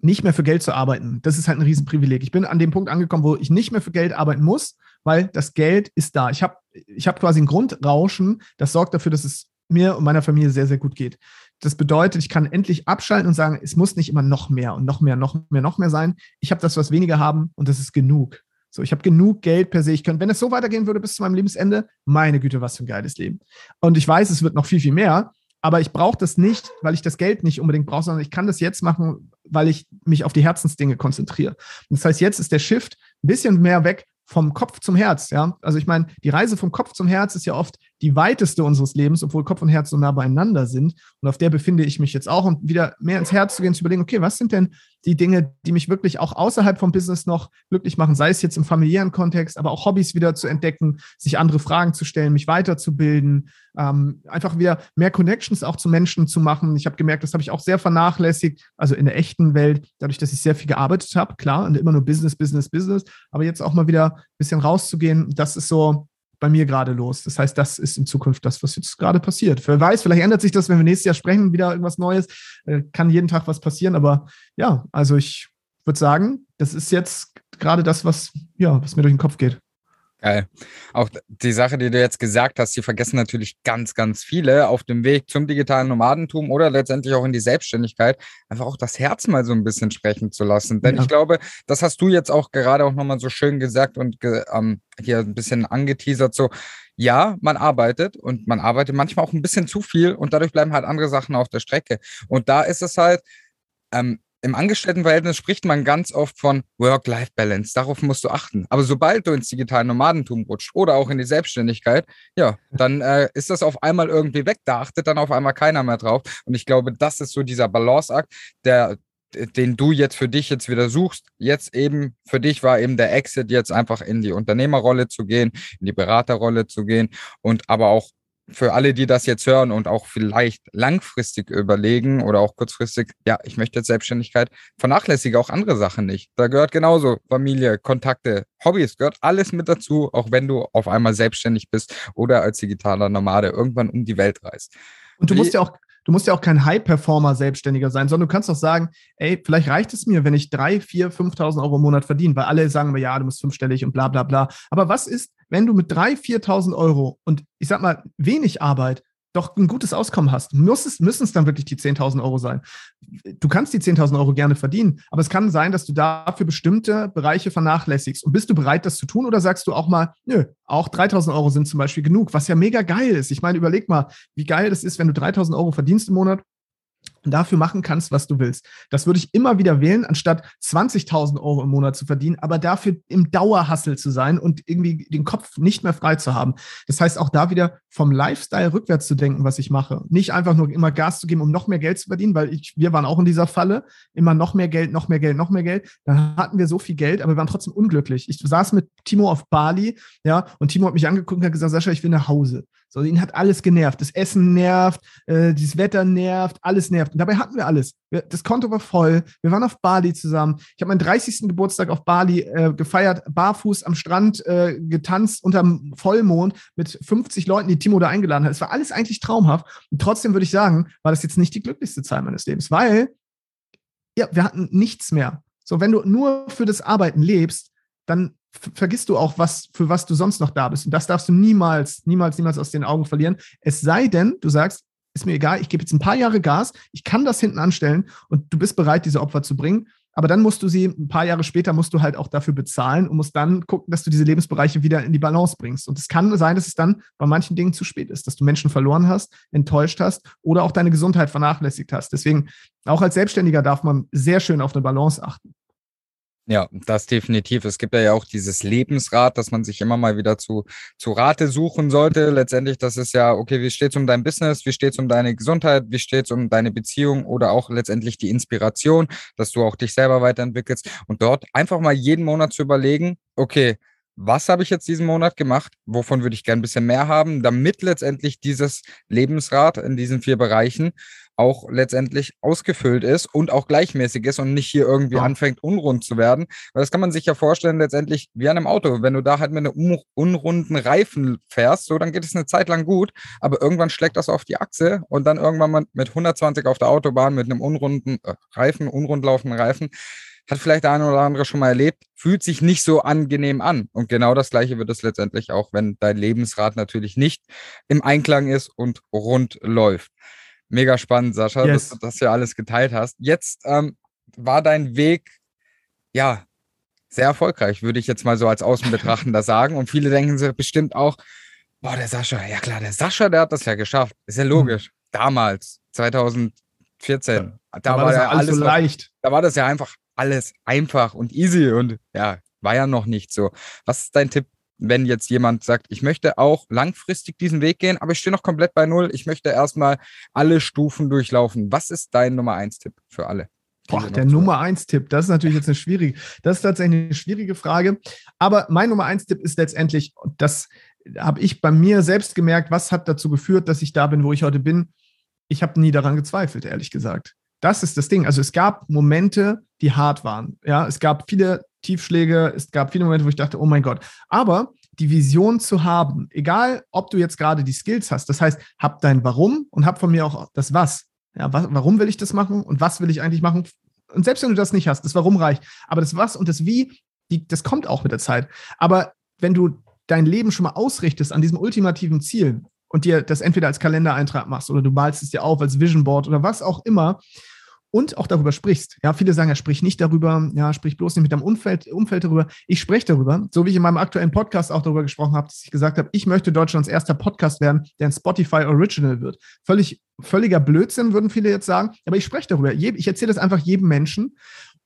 nicht mehr für Geld zu arbeiten. Das ist halt ein Riesenprivileg. Ich bin an dem Punkt angekommen, wo ich nicht mehr für Geld arbeiten muss, weil das Geld ist da. Ich habe ich hab quasi ein Grundrauschen, das sorgt dafür, dass es mir und meiner Familie sehr, sehr gut geht. Das bedeutet, ich kann endlich abschalten und sagen, es muss nicht immer noch mehr und noch mehr, noch mehr, noch mehr sein. Ich habe das, was weniger haben und das ist genug. So, ich habe genug Geld per se. Ich könnte, wenn es so weitergehen würde bis zu meinem Lebensende, meine Güte, was für ein geiles Leben. Und ich weiß, es wird noch viel, viel mehr, aber ich brauche das nicht, weil ich das Geld nicht unbedingt brauche, sondern ich kann das jetzt machen, weil ich mich auf die Herzensdinge konzentriere. das heißt, jetzt ist der Shift ein bisschen mehr weg vom Kopf zum Herz, ja. Also ich meine, die Reise vom Kopf zum Herz ist ja oft die weiteste unseres Lebens, obwohl Kopf und Herz so nah beieinander sind. Und auf der befinde ich mich jetzt auch und wieder mehr ins Herz zu gehen, zu überlegen, okay, was sind denn die Dinge, die mich wirklich auch außerhalb vom Business noch glücklich machen, sei es jetzt im familiären Kontext, aber auch Hobbys wieder zu entdecken, sich andere Fragen zu stellen, mich weiterzubilden, ähm, einfach wieder mehr Connections auch zu Menschen zu machen. Ich habe gemerkt, das habe ich auch sehr vernachlässigt, also in der echten Welt, dadurch, dass ich sehr viel gearbeitet habe, klar, und immer nur Business, Business, Business, aber jetzt auch mal wieder ein bisschen rauszugehen, das ist so bei mir gerade los. Das heißt, das ist in Zukunft das, was jetzt gerade passiert. Wer weiß, vielleicht ändert sich das, wenn wir nächstes Jahr sprechen, wieder irgendwas Neues. Äh, kann jeden Tag was passieren, aber ja, also ich würde sagen, das ist jetzt gerade das, was, ja, was mir durch den Kopf geht. Geil. Auch die Sache, die du jetzt gesagt hast, die vergessen natürlich ganz, ganz viele auf dem Weg zum digitalen Nomadentum oder letztendlich auch in die Selbstständigkeit, einfach auch das Herz mal so ein bisschen sprechen zu lassen. Denn ja. ich glaube, das hast du jetzt auch gerade auch nochmal so schön gesagt und ähm, hier ein bisschen angeteasert, so, ja, man arbeitet und man arbeitet manchmal auch ein bisschen zu viel und dadurch bleiben halt andere Sachen auf der Strecke. Und da ist es halt, ähm, im Angestelltenverhältnis spricht man ganz oft von Work-Life-Balance. Darauf musst du achten. Aber sobald du ins digitale Nomadentum rutscht oder auch in die Selbstständigkeit, ja, dann äh, ist das auf einmal irgendwie weg. Da achtet dann auf einmal keiner mehr drauf. Und ich glaube, das ist so dieser Balanceakt, der, den du jetzt für dich jetzt wieder suchst. Jetzt eben für dich war eben der Exit jetzt einfach in die Unternehmerrolle zu gehen, in die Beraterrolle zu gehen und aber auch für alle, die das jetzt hören und auch vielleicht langfristig überlegen oder auch kurzfristig, ja, ich möchte jetzt Selbstständigkeit, vernachlässige auch andere Sachen nicht. Da gehört genauso Familie, Kontakte, Hobbys, gehört alles mit dazu, auch wenn du auf einmal selbstständig bist oder als digitaler Nomade irgendwann um die Welt reist. Und du musst ja auch du musst ja auch kein High-Performer-Selbstständiger sein, sondern du kannst auch sagen, ey, vielleicht reicht es mir, wenn ich drei, vier, 5.000 Euro im Monat verdiene, weil alle sagen mir, ja, du musst fünfstellig und bla bla bla. Aber was ist, wenn du mit drei, 4.000 Euro und ich sag mal wenig Arbeit doch ein gutes Auskommen hast, müssen es dann wirklich die 10.000 Euro sein. Du kannst die 10.000 Euro gerne verdienen, aber es kann sein, dass du dafür bestimmte Bereiche vernachlässigst. Und bist du bereit, das zu tun oder sagst du auch mal, nö, auch 3.000 Euro sind zum Beispiel genug, was ja mega geil ist. Ich meine, überleg mal, wie geil das ist, wenn du 3.000 Euro verdienst im Monat dafür machen kannst, was du willst. Das würde ich immer wieder wählen, anstatt 20.000 Euro im Monat zu verdienen, aber dafür im Dauerhassel zu sein und irgendwie den Kopf nicht mehr frei zu haben. Das heißt, auch da wieder vom Lifestyle rückwärts zu denken, was ich mache. Nicht einfach nur immer Gas zu geben, um noch mehr Geld zu verdienen, weil ich, wir waren auch in dieser Falle. Immer noch mehr Geld, noch mehr Geld, noch mehr Geld. Dann hatten wir so viel Geld, aber wir waren trotzdem unglücklich. Ich saß mit Timo auf Bali, ja, und Timo hat mich angeguckt und hat gesagt, Sascha, ich will nach Hause. So, ihn hat alles genervt. Das Essen nervt, äh, das Wetter nervt, alles nervt. Dabei hatten wir alles. Das Konto war voll. Wir waren auf Bali zusammen. Ich habe meinen 30. Geburtstag auf Bali äh, gefeiert, barfuß am Strand äh, getanzt unterm Vollmond mit 50 Leuten, die Timo da eingeladen hat. Es war alles eigentlich traumhaft. Und trotzdem würde ich sagen, war das jetzt nicht die glücklichste Zeit meines Lebens, weil ja, wir hatten nichts mehr. So, wenn du nur für das Arbeiten lebst, dann vergisst du auch, was, für was du sonst noch da bist. Und das darfst du niemals, niemals, niemals aus den Augen verlieren. Es sei denn, du sagst, ist mir egal, ich gebe jetzt ein paar Jahre Gas, ich kann das hinten anstellen und du bist bereit, diese Opfer zu bringen. Aber dann musst du sie, ein paar Jahre später musst du halt auch dafür bezahlen und musst dann gucken, dass du diese Lebensbereiche wieder in die Balance bringst. Und es kann sein, dass es dann bei manchen Dingen zu spät ist, dass du Menschen verloren hast, enttäuscht hast oder auch deine Gesundheit vernachlässigt hast. Deswegen, auch als Selbstständiger darf man sehr schön auf eine Balance achten. Ja, das definitiv. Es gibt ja auch dieses Lebensrat, dass man sich immer mal wieder zu, zu Rate suchen sollte. Letztendlich, das ist ja, okay, wie steht es um dein Business, wie steht es um deine Gesundheit, wie steht es um deine Beziehung oder auch letztendlich die Inspiration, dass du auch dich selber weiterentwickelst und dort einfach mal jeden Monat zu überlegen, okay, was habe ich jetzt diesen Monat gemacht? Wovon würde ich gern ein bisschen mehr haben, damit letztendlich dieses Lebensrad in diesen vier Bereichen auch letztendlich ausgefüllt ist und auch gleichmäßig ist und nicht hier irgendwie ja. anfängt, unrund zu werden. Weil das kann man sich ja vorstellen, letztendlich wie an einem Auto. Wenn du da halt mit einem unrunden Reifen fährst, so, dann geht es eine Zeit lang gut, aber irgendwann schlägt das auf die Achse und dann irgendwann mal mit 120 auf der Autobahn mit einem unrunden äh, Reifen, unrund laufenden Reifen, hat vielleicht der eine oder andere schon mal erlebt, fühlt sich nicht so angenehm an. Und genau das Gleiche wird es letztendlich auch, wenn dein Lebensrad natürlich nicht im Einklang ist und rund läuft. Mega spannend, Sascha, yes. dass du das ja alles geteilt hast. Jetzt ähm, war dein Weg, ja, sehr erfolgreich, würde ich jetzt mal so als Außenbetrachtender sagen. Und viele denken sich bestimmt auch, boah, der Sascha, ja klar, der Sascha, der hat das ja geschafft. Ist ja mhm. logisch. Mhm. Damals, 2014, da, da war, war ja alles so leicht. da war das ja einfach alles einfach und easy und ja, war ja noch nicht so. Was ist dein Tipp, wenn jetzt jemand sagt, ich möchte auch langfristig diesen Weg gehen, aber ich stehe noch komplett bei Null, ich möchte erstmal alle Stufen durchlaufen. Was ist dein Nummer eins Tipp für alle? Boah, der Nummer eins Tipp, das ist natürlich jetzt eine schwierige, das ist tatsächlich eine schwierige Frage. Aber mein Nummer eins Tipp ist letztendlich, das habe ich bei mir selbst gemerkt, was hat dazu geführt, dass ich da bin, wo ich heute bin. Ich habe nie daran gezweifelt, ehrlich gesagt. Das ist das Ding. Also es gab Momente, die hart waren. Ja, es gab viele Tiefschläge, es gab viele Momente, wo ich dachte, oh mein Gott. Aber die Vision zu haben, egal ob du jetzt gerade die Skills hast, das heißt, hab dein Warum und hab von mir auch das Was. Ja, was, warum will ich das machen und was will ich eigentlich machen? Und selbst wenn du das nicht hast, das Warum reicht. Aber das Was und das Wie, die, das kommt auch mit der Zeit. Aber wenn du dein Leben schon mal ausrichtest an diesem ultimativen Ziel und dir das entweder als Kalendereintrag machst oder du malst es dir auf als Vision Board oder was auch immer, und auch darüber sprichst. Ja, viele sagen ja, sprich nicht darüber, ja, sprich bloß nicht mit deinem Umfeld, Umfeld darüber. Ich spreche darüber, so wie ich in meinem aktuellen Podcast auch darüber gesprochen habe, dass ich gesagt habe, ich möchte Deutschlands erster Podcast werden, der ein Spotify Original wird. Völlig, völliger Blödsinn, würden viele jetzt sagen, aber ich spreche darüber. Ich erzähle das einfach jedem Menschen.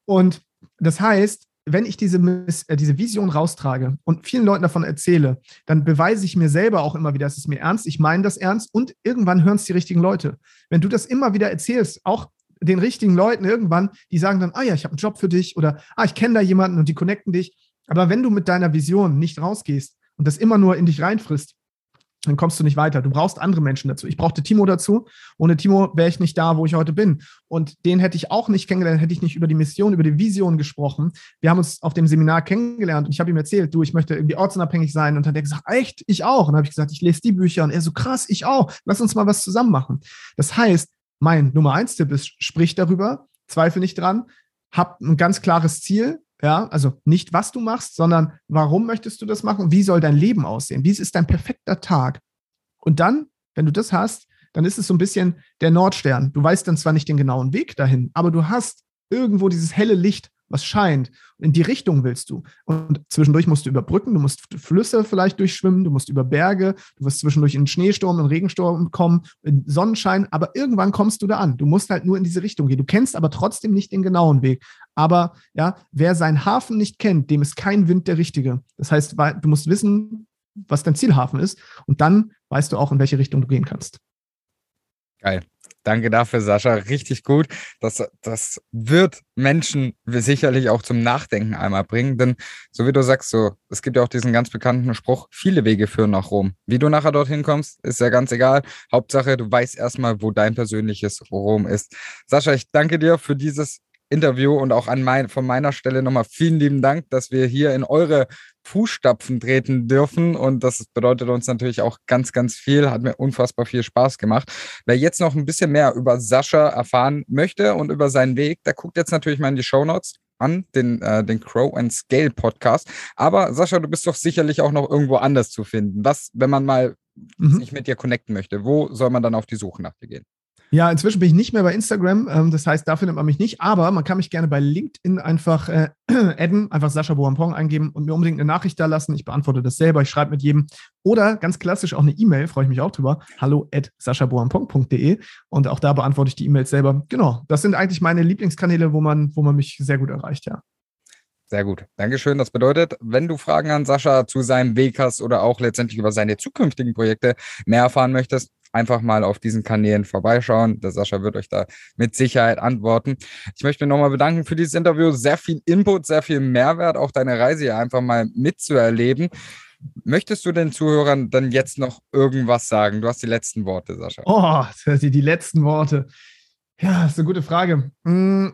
Und das heißt, wenn ich diese, äh, diese Vision raustrage und vielen Leuten davon erzähle, dann beweise ich mir selber auch immer wieder, es ist mir ernst, ich meine das ernst und irgendwann hören es die richtigen Leute. Wenn du das immer wieder erzählst, auch den richtigen Leuten irgendwann, die sagen dann, ah ja, ich habe einen Job für dich oder ah, ich kenne da jemanden und die connecten dich. Aber wenn du mit deiner Vision nicht rausgehst und das immer nur in dich reinfrisst, dann kommst du nicht weiter. Du brauchst andere Menschen dazu. Ich brauchte Timo dazu. Ohne Timo wäre ich nicht da, wo ich heute bin. Und den hätte ich auch nicht kennengelernt, hätte ich nicht über die Mission, über die Vision gesprochen. Wir haben uns auf dem Seminar kennengelernt und ich habe ihm erzählt, du, ich möchte irgendwie ortsunabhängig sein. Und dann hat er gesagt, echt, ich auch. Und dann habe ich gesagt, ich lese die Bücher. Und er so, krass, ich auch. Lass uns mal was zusammen machen. Das heißt, mein Nummer eins Tipp ist, sprich darüber, zweifel nicht dran, hab ein ganz klares Ziel, ja, also nicht was du machst, sondern warum möchtest du das machen? Wie soll dein Leben aussehen? Wie ist dein perfekter Tag? Und dann, wenn du das hast, dann ist es so ein bisschen der Nordstern. Du weißt dann zwar nicht den genauen Weg dahin, aber du hast irgendwo dieses helle Licht, was scheint. In die Richtung willst du. Und zwischendurch musst du überbrücken, du musst Flüsse vielleicht durchschwimmen, du musst über Berge, du wirst zwischendurch in Schneesturm, in Regensturm kommen, in Sonnenschein, aber irgendwann kommst du da an. Du musst halt nur in diese Richtung gehen. Du kennst aber trotzdem nicht den genauen Weg. Aber ja, wer seinen Hafen nicht kennt, dem ist kein Wind der richtige. Das heißt, du musst wissen, was dein Zielhafen ist und dann weißt du auch, in welche Richtung du gehen kannst. Geil. Danke dafür, Sascha. Richtig gut. Das, das wird Menschen sicherlich auch zum Nachdenken einmal bringen. Denn so wie du sagst, so, es gibt ja auch diesen ganz bekannten Spruch, viele Wege führen nach Rom. Wie du nachher dorthin kommst, ist ja ganz egal. Hauptsache, du weißt erstmal, wo dein persönliches Rom ist. Sascha, ich danke dir für dieses Interview und auch an mein, von meiner Stelle nochmal vielen lieben Dank, dass wir hier in eure Fußstapfen treten dürfen. Und das bedeutet uns natürlich auch ganz, ganz viel. Hat mir unfassbar viel Spaß gemacht. Wer jetzt noch ein bisschen mehr über Sascha erfahren möchte und über seinen Weg, der guckt jetzt natürlich mal in die Show Notes. an, den, äh, den Crow and Scale Podcast. Aber Sascha, du bist doch sicherlich auch noch irgendwo anders zu finden. Was, wenn man mal mhm. sich mit dir connecten möchte, wo soll man dann auf die Suche nach dir gehen? Ja, inzwischen bin ich nicht mehr bei Instagram. Ähm, das heißt, da findet man mich nicht. Aber man kann mich gerne bei LinkedIn einfach äh, adden, einfach Sascha Boampong eingeben und mir unbedingt eine Nachricht da lassen. Ich beantworte das selber. Ich schreibe mit jedem. Oder ganz klassisch auch eine E-Mail, freue ich mich auch drüber. Hallo at saschaboampong.de. Und auch da beantworte ich die E-Mails selber. Genau, das sind eigentlich meine Lieblingskanäle, wo man, wo man mich sehr gut erreicht, ja. Sehr gut. Dankeschön. Das bedeutet, wenn du Fragen an Sascha zu seinem Weg hast oder auch letztendlich über seine zukünftigen Projekte mehr erfahren möchtest, einfach mal auf diesen Kanälen vorbeischauen. Der Sascha wird euch da mit Sicherheit antworten. Ich möchte mich nochmal bedanken für dieses Interview. Sehr viel Input, sehr viel Mehrwert, auch deine Reise hier einfach mal mitzuerleben. Möchtest du den Zuhörern dann jetzt noch irgendwas sagen? Du hast die letzten Worte, Sascha. Oh, die, die letzten Worte. Ja, das ist eine gute Frage. Hm,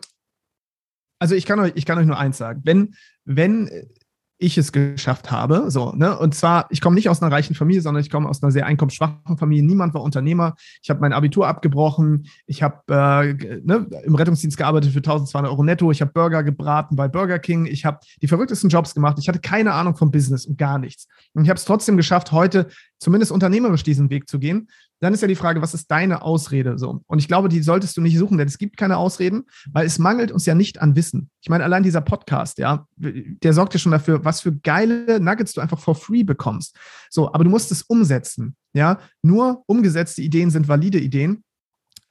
also ich kann euch, ich kann euch nur eins sagen. Wenn, wenn ich es geschafft habe. So, ne? Und zwar, ich komme nicht aus einer reichen Familie, sondern ich komme aus einer sehr einkommensschwachen Familie. Niemand war Unternehmer. Ich habe mein Abitur abgebrochen. Ich habe äh, ne, im Rettungsdienst gearbeitet für 1200 Euro netto. Ich habe Burger gebraten bei Burger King. Ich habe die verrücktesten Jobs gemacht. Ich hatte keine Ahnung vom Business und gar nichts. Und ich habe es trotzdem geschafft, heute zumindest unternehmerisch diesen Weg zu gehen dann ist ja die Frage, was ist deine Ausrede so? Und ich glaube, die solltest du nicht suchen, denn es gibt keine Ausreden, weil es mangelt uns ja nicht an Wissen. Ich meine, allein dieser Podcast, ja, der sorgt ja schon dafür, was für geile Nuggets du einfach for free bekommst. So, aber du musst es umsetzen, ja. Nur umgesetzte Ideen sind valide Ideen.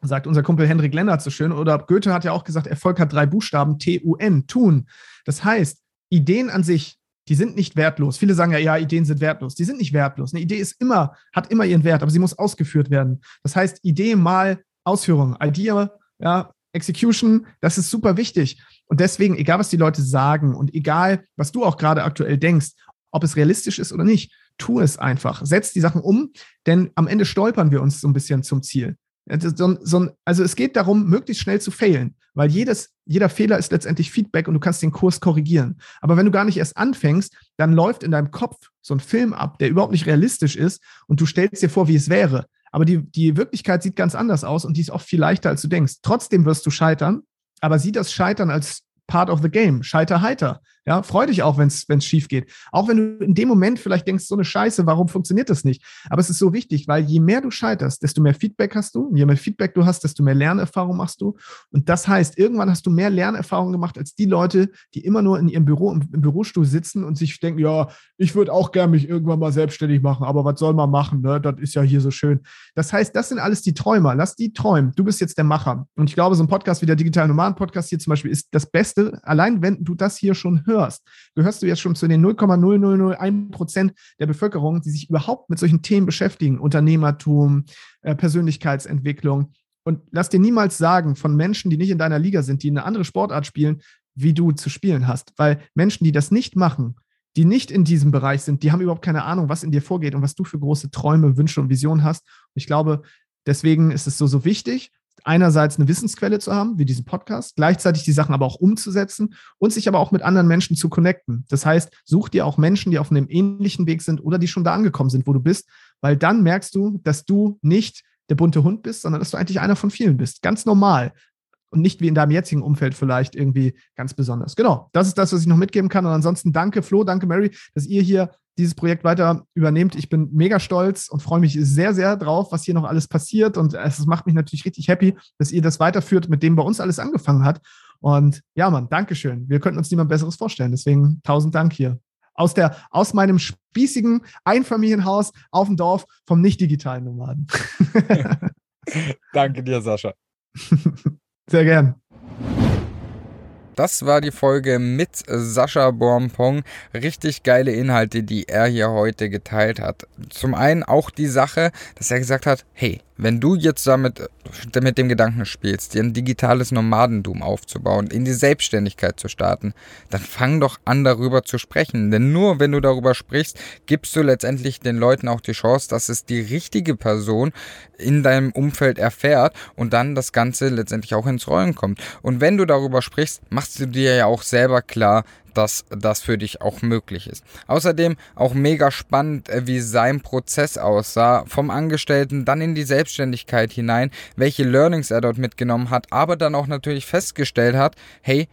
Sagt unser Kumpel Hendrik Lennart so schön. Oder Goethe hat ja auch gesagt, Erfolg hat drei Buchstaben, T-U-N, tun. Das heißt, Ideen an sich die sind nicht wertlos. Viele sagen ja, ja, Ideen sind wertlos. Die sind nicht wertlos. Eine Idee ist immer, hat immer ihren Wert, aber sie muss ausgeführt werden. Das heißt, Idee mal Ausführung, Idea, ja, Execution, das ist super wichtig. Und deswegen, egal was die Leute sagen und egal, was du auch gerade aktuell denkst, ob es realistisch ist oder nicht, tu es einfach. Setz die Sachen um, denn am Ende stolpern wir uns so ein bisschen zum Ziel. So, so, also es geht darum, möglichst schnell zu failen, weil jedes, jeder Fehler ist letztendlich Feedback und du kannst den Kurs korrigieren. Aber wenn du gar nicht erst anfängst, dann läuft in deinem Kopf so ein Film ab, der überhaupt nicht realistisch ist und du stellst dir vor, wie es wäre. Aber die, die Wirklichkeit sieht ganz anders aus und die ist oft viel leichter, als du denkst. Trotzdem wirst du scheitern, aber sieh das Scheitern als part of the game. Scheiter heiter. Ja, freu dich auch, wenn es schief geht. Auch wenn du in dem Moment vielleicht denkst, so eine Scheiße, warum funktioniert das nicht? Aber es ist so wichtig, weil je mehr du scheiterst, desto mehr Feedback hast du. Je mehr Feedback du hast, desto mehr Lernerfahrung machst du. Und das heißt, irgendwann hast du mehr Lernerfahrung gemacht als die Leute, die immer nur in ihrem Büro, im, im Bürostuhl sitzen und sich denken, ja, ich würde auch gerne mich irgendwann mal selbstständig machen, aber was soll man machen? Ne? Das ist ja hier so schön. Das heißt, das sind alles die Träumer. Lass die träumen. Du bist jetzt der Macher. Und ich glaube, so ein Podcast wie der Digital Nomaden Podcast hier zum Beispiel ist das Beste. Allein wenn du das hier schon hörst, hörst, gehörst du jetzt schon zu den 0,0001 Prozent der Bevölkerung, die sich überhaupt mit solchen Themen beschäftigen. Unternehmertum, äh, Persönlichkeitsentwicklung. Und lass dir niemals sagen von Menschen, die nicht in deiner Liga sind, die eine andere Sportart spielen, wie du zu spielen hast. Weil Menschen, die das nicht machen, die nicht in diesem Bereich sind, die haben überhaupt keine Ahnung, was in dir vorgeht und was du für große Träume, Wünsche und Visionen hast. Und ich glaube, deswegen ist es so, so wichtig, einerseits eine Wissensquelle zu haben, wie diesen Podcast, gleichzeitig die Sachen aber auch umzusetzen und sich aber auch mit anderen Menschen zu connecten. Das heißt, such dir auch Menschen, die auf einem ähnlichen Weg sind oder die schon da angekommen sind, wo du bist, weil dann merkst du, dass du nicht der bunte Hund bist, sondern dass du eigentlich einer von vielen bist. Ganz normal. Und nicht wie in deinem jetzigen Umfeld vielleicht irgendwie ganz besonders. Genau, das ist das, was ich noch mitgeben kann. Und ansonsten danke Flo, danke Mary, dass ihr hier dieses Projekt weiter übernehmt. Ich bin mega stolz und freue mich sehr, sehr drauf, was hier noch alles passiert. Und es macht mich natürlich richtig happy, dass ihr das weiterführt, mit dem bei uns alles angefangen hat. Und ja, Mann, Dankeschön. Wir könnten uns niemand Besseres vorstellen. Deswegen tausend Dank hier. Aus, der, aus meinem spießigen Einfamilienhaus auf dem Dorf vom nicht-digitalen Nomaden. Danke dir, Sascha. Sehr gern. Das war die Folge mit Sascha Bormpong. Richtig geile Inhalte, die er hier heute geteilt hat. Zum einen auch die Sache, dass er gesagt hat, hey, wenn du jetzt damit mit dem Gedanken spielst, dir ein digitales Nomadentum aufzubauen, in die Selbstständigkeit zu starten, dann fang doch an darüber zu sprechen. Denn nur wenn du darüber sprichst, gibst du letztendlich den Leuten auch die Chance, dass es die richtige Person in deinem Umfeld erfährt und dann das Ganze letztendlich auch ins Rollen kommt. Und wenn du darüber sprichst, machst du dir ja auch selber klar, dass das für dich auch möglich ist. Außerdem auch mega spannend, äh, wie sein Prozess aussah, vom Angestellten dann in die Selbstständigkeit hinein, welche Learnings er dort mitgenommen hat, aber dann auch natürlich festgestellt hat, hey,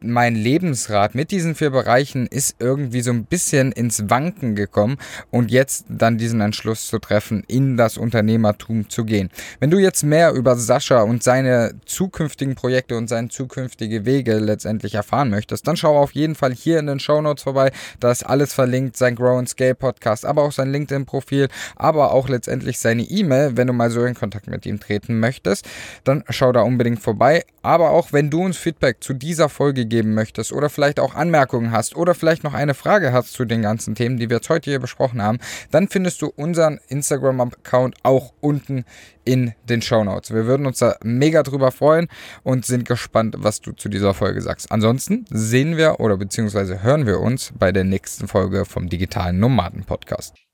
mein Lebensrat mit diesen vier Bereichen ist irgendwie so ein bisschen ins Wanken gekommen und jetzt dann diesen Entschluss zu treffen, in das Unternehmertum zu gehen. Wenn du jetzt mehr über Sascha und seine zukünftigen Projekte und seine zukünftige Wege letztendlich erfahren möchtest, dann schau auf jeden Fall hier in den Show Notes vorbei. Da ist alles verlinkt, sein Grow and Scale Podcast, aber auch sein LinkedIn-Profil, aber auch letztendlich seine E-Mail, wenn du mal so in Kontakt mit ihm treten möchtest, dann schau da unbedingt vorbei. Aber auch wenn du uns Feedback zu dieser Folge geben möchtest oder vielleicht auch Anmerkungen hast oder vielleicht noch eine Frage hast zu den ganzen Themen, die wir jetzt heute hier besprochen haben, dann findest du unseren Instagram-Account auch unten in den Show Notes. Wir würden uns da mega drüber freuen und sind gespannt, was du zu dieser Folge sagst. Ansonsten sehen wir oder beziehungsweise hören wir uns bei der nächsten Folge vom Digitalen Nomaden Podcast.